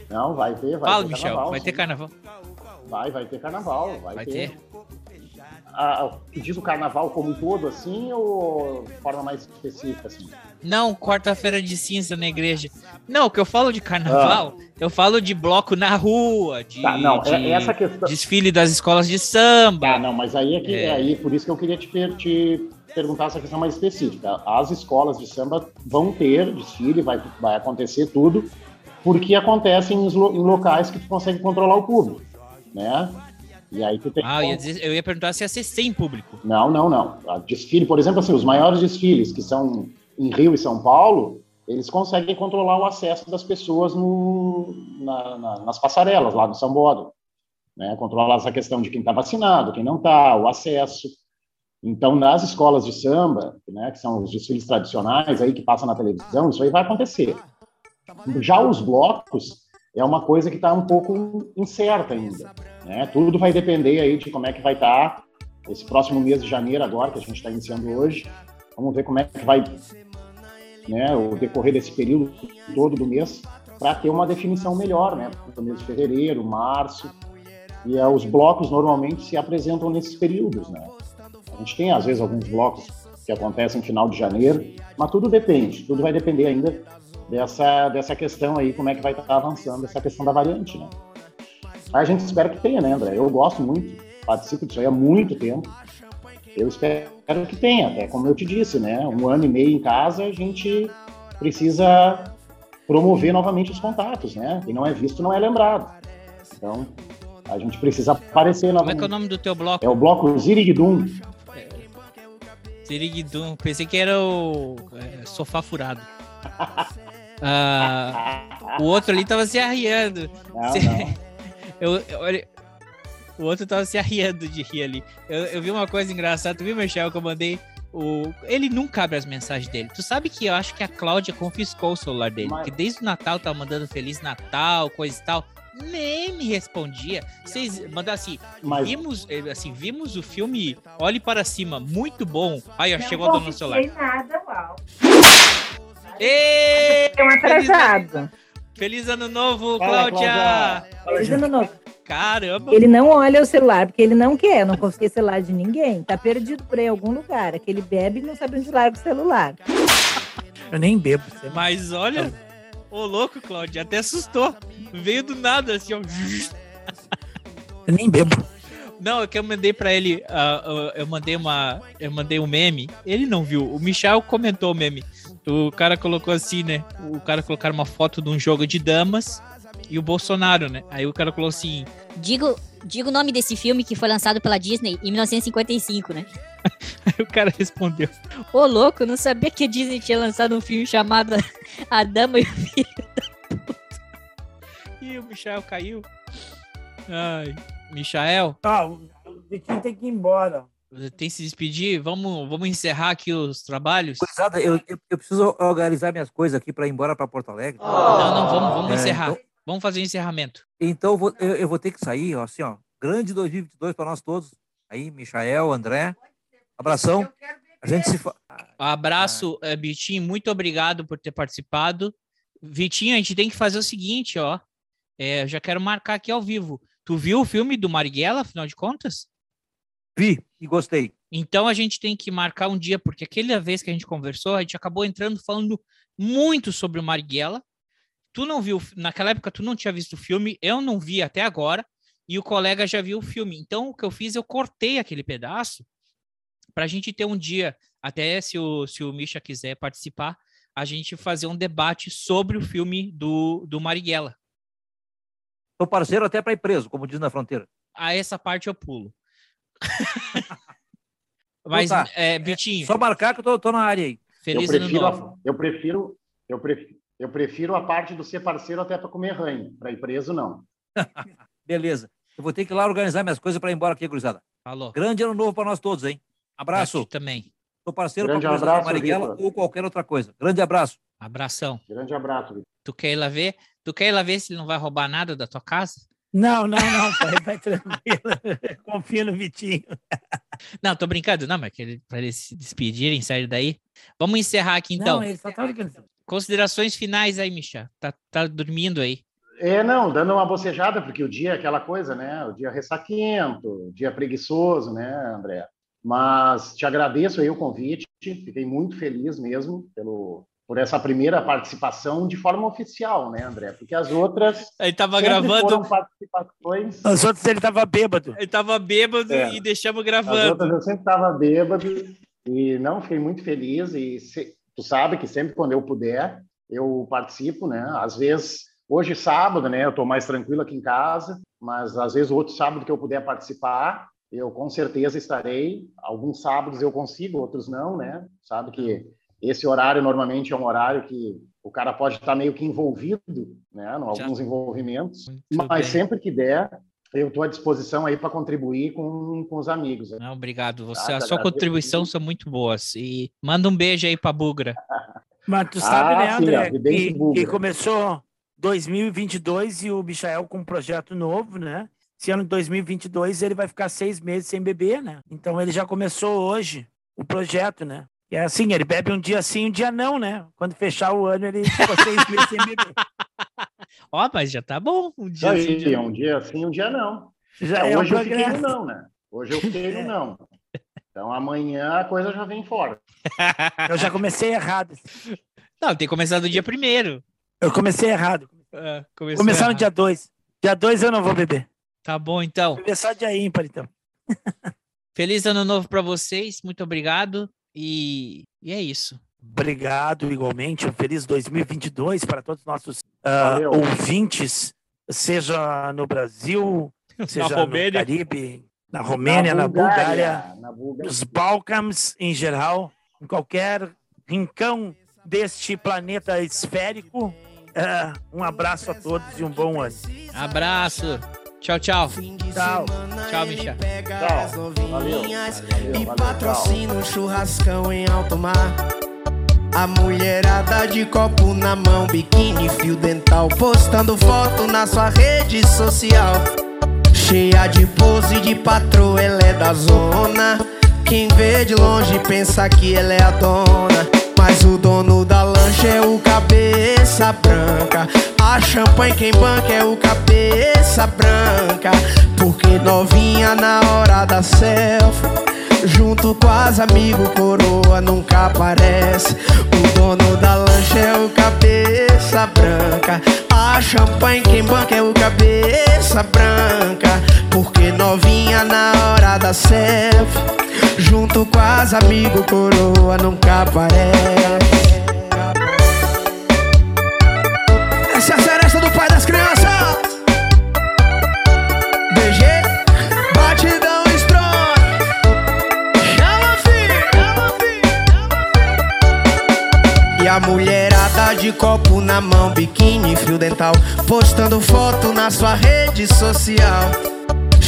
Não, vai ter, vai Fala, ter Michel, carnaval. vai ter sim. carnaval. Vai, vai ter carnaval, vai, Vai ter. ter? Ah, tu diz o carnaval como um todo, assim, ou de forma mais específica, assim? Não, quarta-feira de cinza na igreja. Não, o que eu falo de carnaval, eu falo de bloco na rua, de, Tá, não, é- de essa questão- desfile das escolas de samba. Ah, não, mas aí é que É. é aí por isso que eu queria te, te perguntar essa questão mais específica. As escolas de samba vão ter desfile, vai, vai acontecer tudo, porque acontece em locais que tu consegue controlar o público, né? E aí tu tem Ah, eu ia, dizer- eu ia perguntar se ia ser sem público. Não, não, não. Desfile, por exemplo, assim, os maiores desfiles que são em Rio e São Paulo, eles conseguem controlar o acesso das pessoas no, na- na- nas passarelas lá no Sambódromo. Né? Controlar essa questão de quem está vacinado, quem não está, o acesso. Então, nas escolas de samba, né, que são os desfiles tradicionais aí que passam na televisão, isso aí vai acontecer. Já os blocos é uma coisa que está um pouco incerta ainda. Né? Tudo vai depender aí de como é que vai estar esse próximo mês de janeiro agora, que a gente está iniciando hoje. Vamos ver como é que vai né, o decorrer desse período todo do mês para ter uma definição melhor, né? Para o mês de fevereiro, março. E é, os blocos normalmente se apresentam nesses períodos, né? A gente tem, às vezes, alguns blocos que acontecem no final de janeiro, mas tudo depende, tudo vai depender ainda dessa, dessa questão aí, como é que vai estar avançando essa questão da variante, né? A gente espera que tenha, né, André? Eu gosto muito, participo disso aí há muito tempo. Eu espero que tenha, até como eu te disse, né? Um ano e meio em casa, a gente precisa promover novamente os contatos, né? Quem não é visto não é lembrado. Então, a gente precisa aparecer Como é novamente. que é o nome do teu bloco? É o bloco Ziriguidum. Ziriguidum. Pensei que era o é, sofá furado. Ah, o outro ali tava se arriando. Não, Se- não. Eu, eu- olha, o outro tava se arriando de rir ali. Eu, eu vi uma coisa engraçada. Tu viu, Michel, que eu mandei? O... Ele nunca abre as mensagens dele. Tu sabe que eu acho que a Cláudia confiscou o celular dele. Mas- Porque desde o Natal tava mandando Feliz Natal, coisa e tal. Nem me respondia. Vocês mandaram assim, Mas- vimos, eh, assim, vimos o filme Olhe para Cima, muito bom. Aí, ó, Não chegou a dona no celular. confisquei nada, uau. Um atrasado. Feliz ano novo, Fala, Cláudia! Feliz ano novo. Caramba! Ele não olha o celular, porque ele não quer. Não confisquei celular de ninguém. Tá perdido por aí em algum lugar. Aquele bebe e não sabe onde larga o celular. Eu nem bebo. Mas olha, ô louco, Cláudia, até assustou. Veio do nada, assim, ó. Eu nem bebo. Não, é que eu mandei pra ele, ah, ah, eu mandei uma, eu mandei um meme, ele não viu, o Michel comentou o meme. O cara colocou assim, né? O cara colocaram uma foto de um jogo de damas e o Bolsonaro, né? Aí o cara colocou assim: Digo, digo o nome desse filme que foi lançado pela Disney em 1955, né? Aí o cara respondeu: Ô, louco, não sabia que a Disney tinha lançado um filme chamado A Dama e o Filho da Puta. Ih, o Michael caiu. Ai, Michael. Ah, o Vitinho tem que ir embora. Tem que se despedir? Vamos, vamos encerrar aqui os trabalhos? Gurizada, eu, eu, eu preciso organizar minhas coisas aqui para ir embora para Porto Alegre. Não, não, vamos, vamos É, encerrar. então- Vamos fazer o encerramento. Então eu vou, eu, eu vou ter que sair, ó, assim, ó. Grande 2022 para nós todos. Aí, Michael, André. Abração. A gente se fa... Abraço, eh, Vitinho. Muito obrigado por ter participado. Vitinho, a gente tem que fazer o seguinte, ó. É, eu já quero marcar aqui ao vivo. Tu viu o filme do Marighella, afinal de contas? Vi e gostei. Então a gente tem que marcar um dia, porque aquela vez que a gente conversou, a gente acabou entrando falando muito sobre o Marighella. Tu não viu, naquela época tu não tinha visto o filme, eu não vi até agora, e o colega já viu o filme. Então o que eu fiz, eu cortei aquele pedaço para a gente ter um dia, até se o, se o Misha quiser participar, a gente fazer um debate sobre o filme do, do Marighella. Sou parceiro até para ir preso, como diz na fronteira. A essa parte eu pulo. Mas, Então tá. é, Vitinho. Só marcar que eu tô, tô na área aí. Feliz eu ano prefiro, novo. a, eu prefiro, eu prefiro, eu prefiro a parte do ser parceiro até para comer ranho. Para ir preso, não. Beleza. Eu vou ter que ir lá organizar minhas coisas para ir embora aqui, gurizada. Falou. Grande ano novo para nós todos, hein? Abraço. Ti também. Sou parceiro para a abraço, Marighella Vitor. ou qualquer outra coisa. Grande abraço. Abração. Grande abraço, Vitor. Tu quer ir lá ver? Tu quer ir lá ver se ele não vai roubar nada da tua casa? Não, não, não, pai, vai tranquilo. Confia no Vitinho. Não, tô brincando. Não, mas que ele, pra eles se despedirem, sair daí. Vamos encerrar aqui então. Não, ele só tá ligando. Considerações finais aí, Micha. Tá, tá dormindo aí. É, não, dando uma bocejada, porque o dia é aquela coisa, né? O dia ressaquento, o dia preguiçoso, né, André? Mas te agradeço aí o convite, fiquei muito feliz mesmo pelo, por essa primeira participação de forma oficial, né, André? Porque as outras. Ele tava sempre gravando. foram participações. Os outros ele tava bêbado. Ele tava bêbado É. e deixamos As gravando. outras eu sempre estava bêbado e não fiquei muito feliz e se- tu sabe que sempre quando eu puder eu participo, né? Às vezes hoje sábado, né? Eu estou mais tranquilo aqui em casa, mas às vezes o outro sábado que eu puder participar eu com certeza estarei. Alguns sábados eu consigo, outros não, né? Sabe que esse horário normalmente é um horário que o cara pode estar meio que envolvido, né? Em alguns envolvimentos, mas bem. sempre que der eu estou à disposição aí para contribuir com, com os amigos. Não, obrigado. Você, Ah, a sua contribuição são muito boas. E manda um beijo aí pra Bugra. Mas tu sabe, Ah, né, sim, André, ó, Vivência que, que começou 2022 e o Michael com um projeto novo, né? Esse ano de 2022 ele vai ficar seis meses sem beber, né? Então ele já começou hoje o projeto, né? E é assim, ele bebe um dia sim, um dia não, né? Quando fechar o ano ele ficou seis meses sem beber. Ó, mas já tá bom. Um dia aí, assim, dia um dia sim, um dia não. Já É, é um hoje eu fiquei no não, né? Hoje eu fiquei no não. Então amanhã a coisa já vem fora. Eu já comecei errado. Não, tem que começar do dia primeiro. Eu comecei errado. É, começou Começar no errado. dia 2. Dia 2 eu não vou beber. Tá bom, então. Só dia ímpar, então. Feliz ano novo pra vocês. Muito obrigado. E, e é isso. Obrigado, igualmente. Um feliz 2022 para todos os nossos Valeu. ouvintes, seja no Brasil, seja no Romênia. Caribe, na Romênia, na, Bulgária, na Bulgária. nos Balcãs em geral, em qualquer rincão deste planeta esférico. Ah, um abraço a todos e um bom ano. Abraço. Tchau, tchau. Tchau. Tchau, Micha. Tchau. Valeu. E patrocina um churrascão em alto mar. A mulherada de copo na mão, biquíni, fio dental, postando foto na sua rede social. Cheia de pose de patroa, ela é da zona. Quem vê de longe pensa que ela é a dona. Mas o dono da lancha é o cabeça branca. A champanhe quem banca é o cabeça branca. Porque novinha na hora da selfie. Junto com as amigos, coroa nunca aparece. O dono da lancha é o cabeça branca. A champanhe quem banca é o cabeça branca. Porque novinha na hora da selfie. Junto com as amigos, coroa nunca aparece Essa é a seresta do pai das crianças. BG, batidão strong. Chama filho, chama filho. E a mulherada de copo na mão, biquíni, fio dental, postando foto na sua rede social.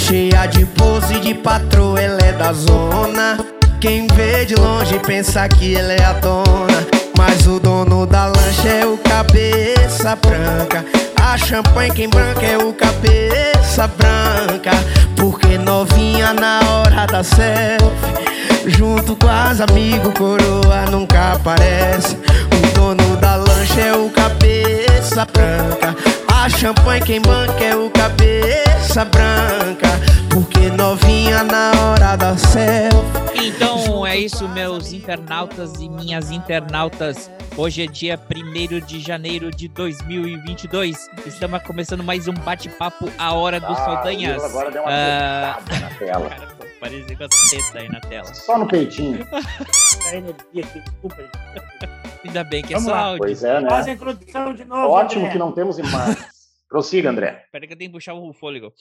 Cheia de pose de patroa, ela é da zona. Quem vê de longe pensa que ela é a dona. Mas o dono da lancha é o cabeça branca. A champanhe quem branca é o cabeça branca. Porque novinha na hora da selfie Junto com as amigos, coroa nunca aparece. O dono da lancha é o cabeça branca A champanhe quem banca é o cabeça branca Porque novinha na hora da selfie Então é isso, meus internautas e minhas internautas. Hoje é dia 1 de janeiro de 2022. Estamos começando mais um bate-papo A Hora dos Ah, Saldanhas. Agora deu uma Ah, na tela. Cara, parecia com as tetas aí na tela. Só no peitinho. A energia aqui, desculpa. Ainda bem que é Vamos só lá. áudio. Pois é, Faz a né? introdução de novo. Ótimo André. que não temos imagens. Prossiga, André. Peraí que eu tenho que puxar o fôlego.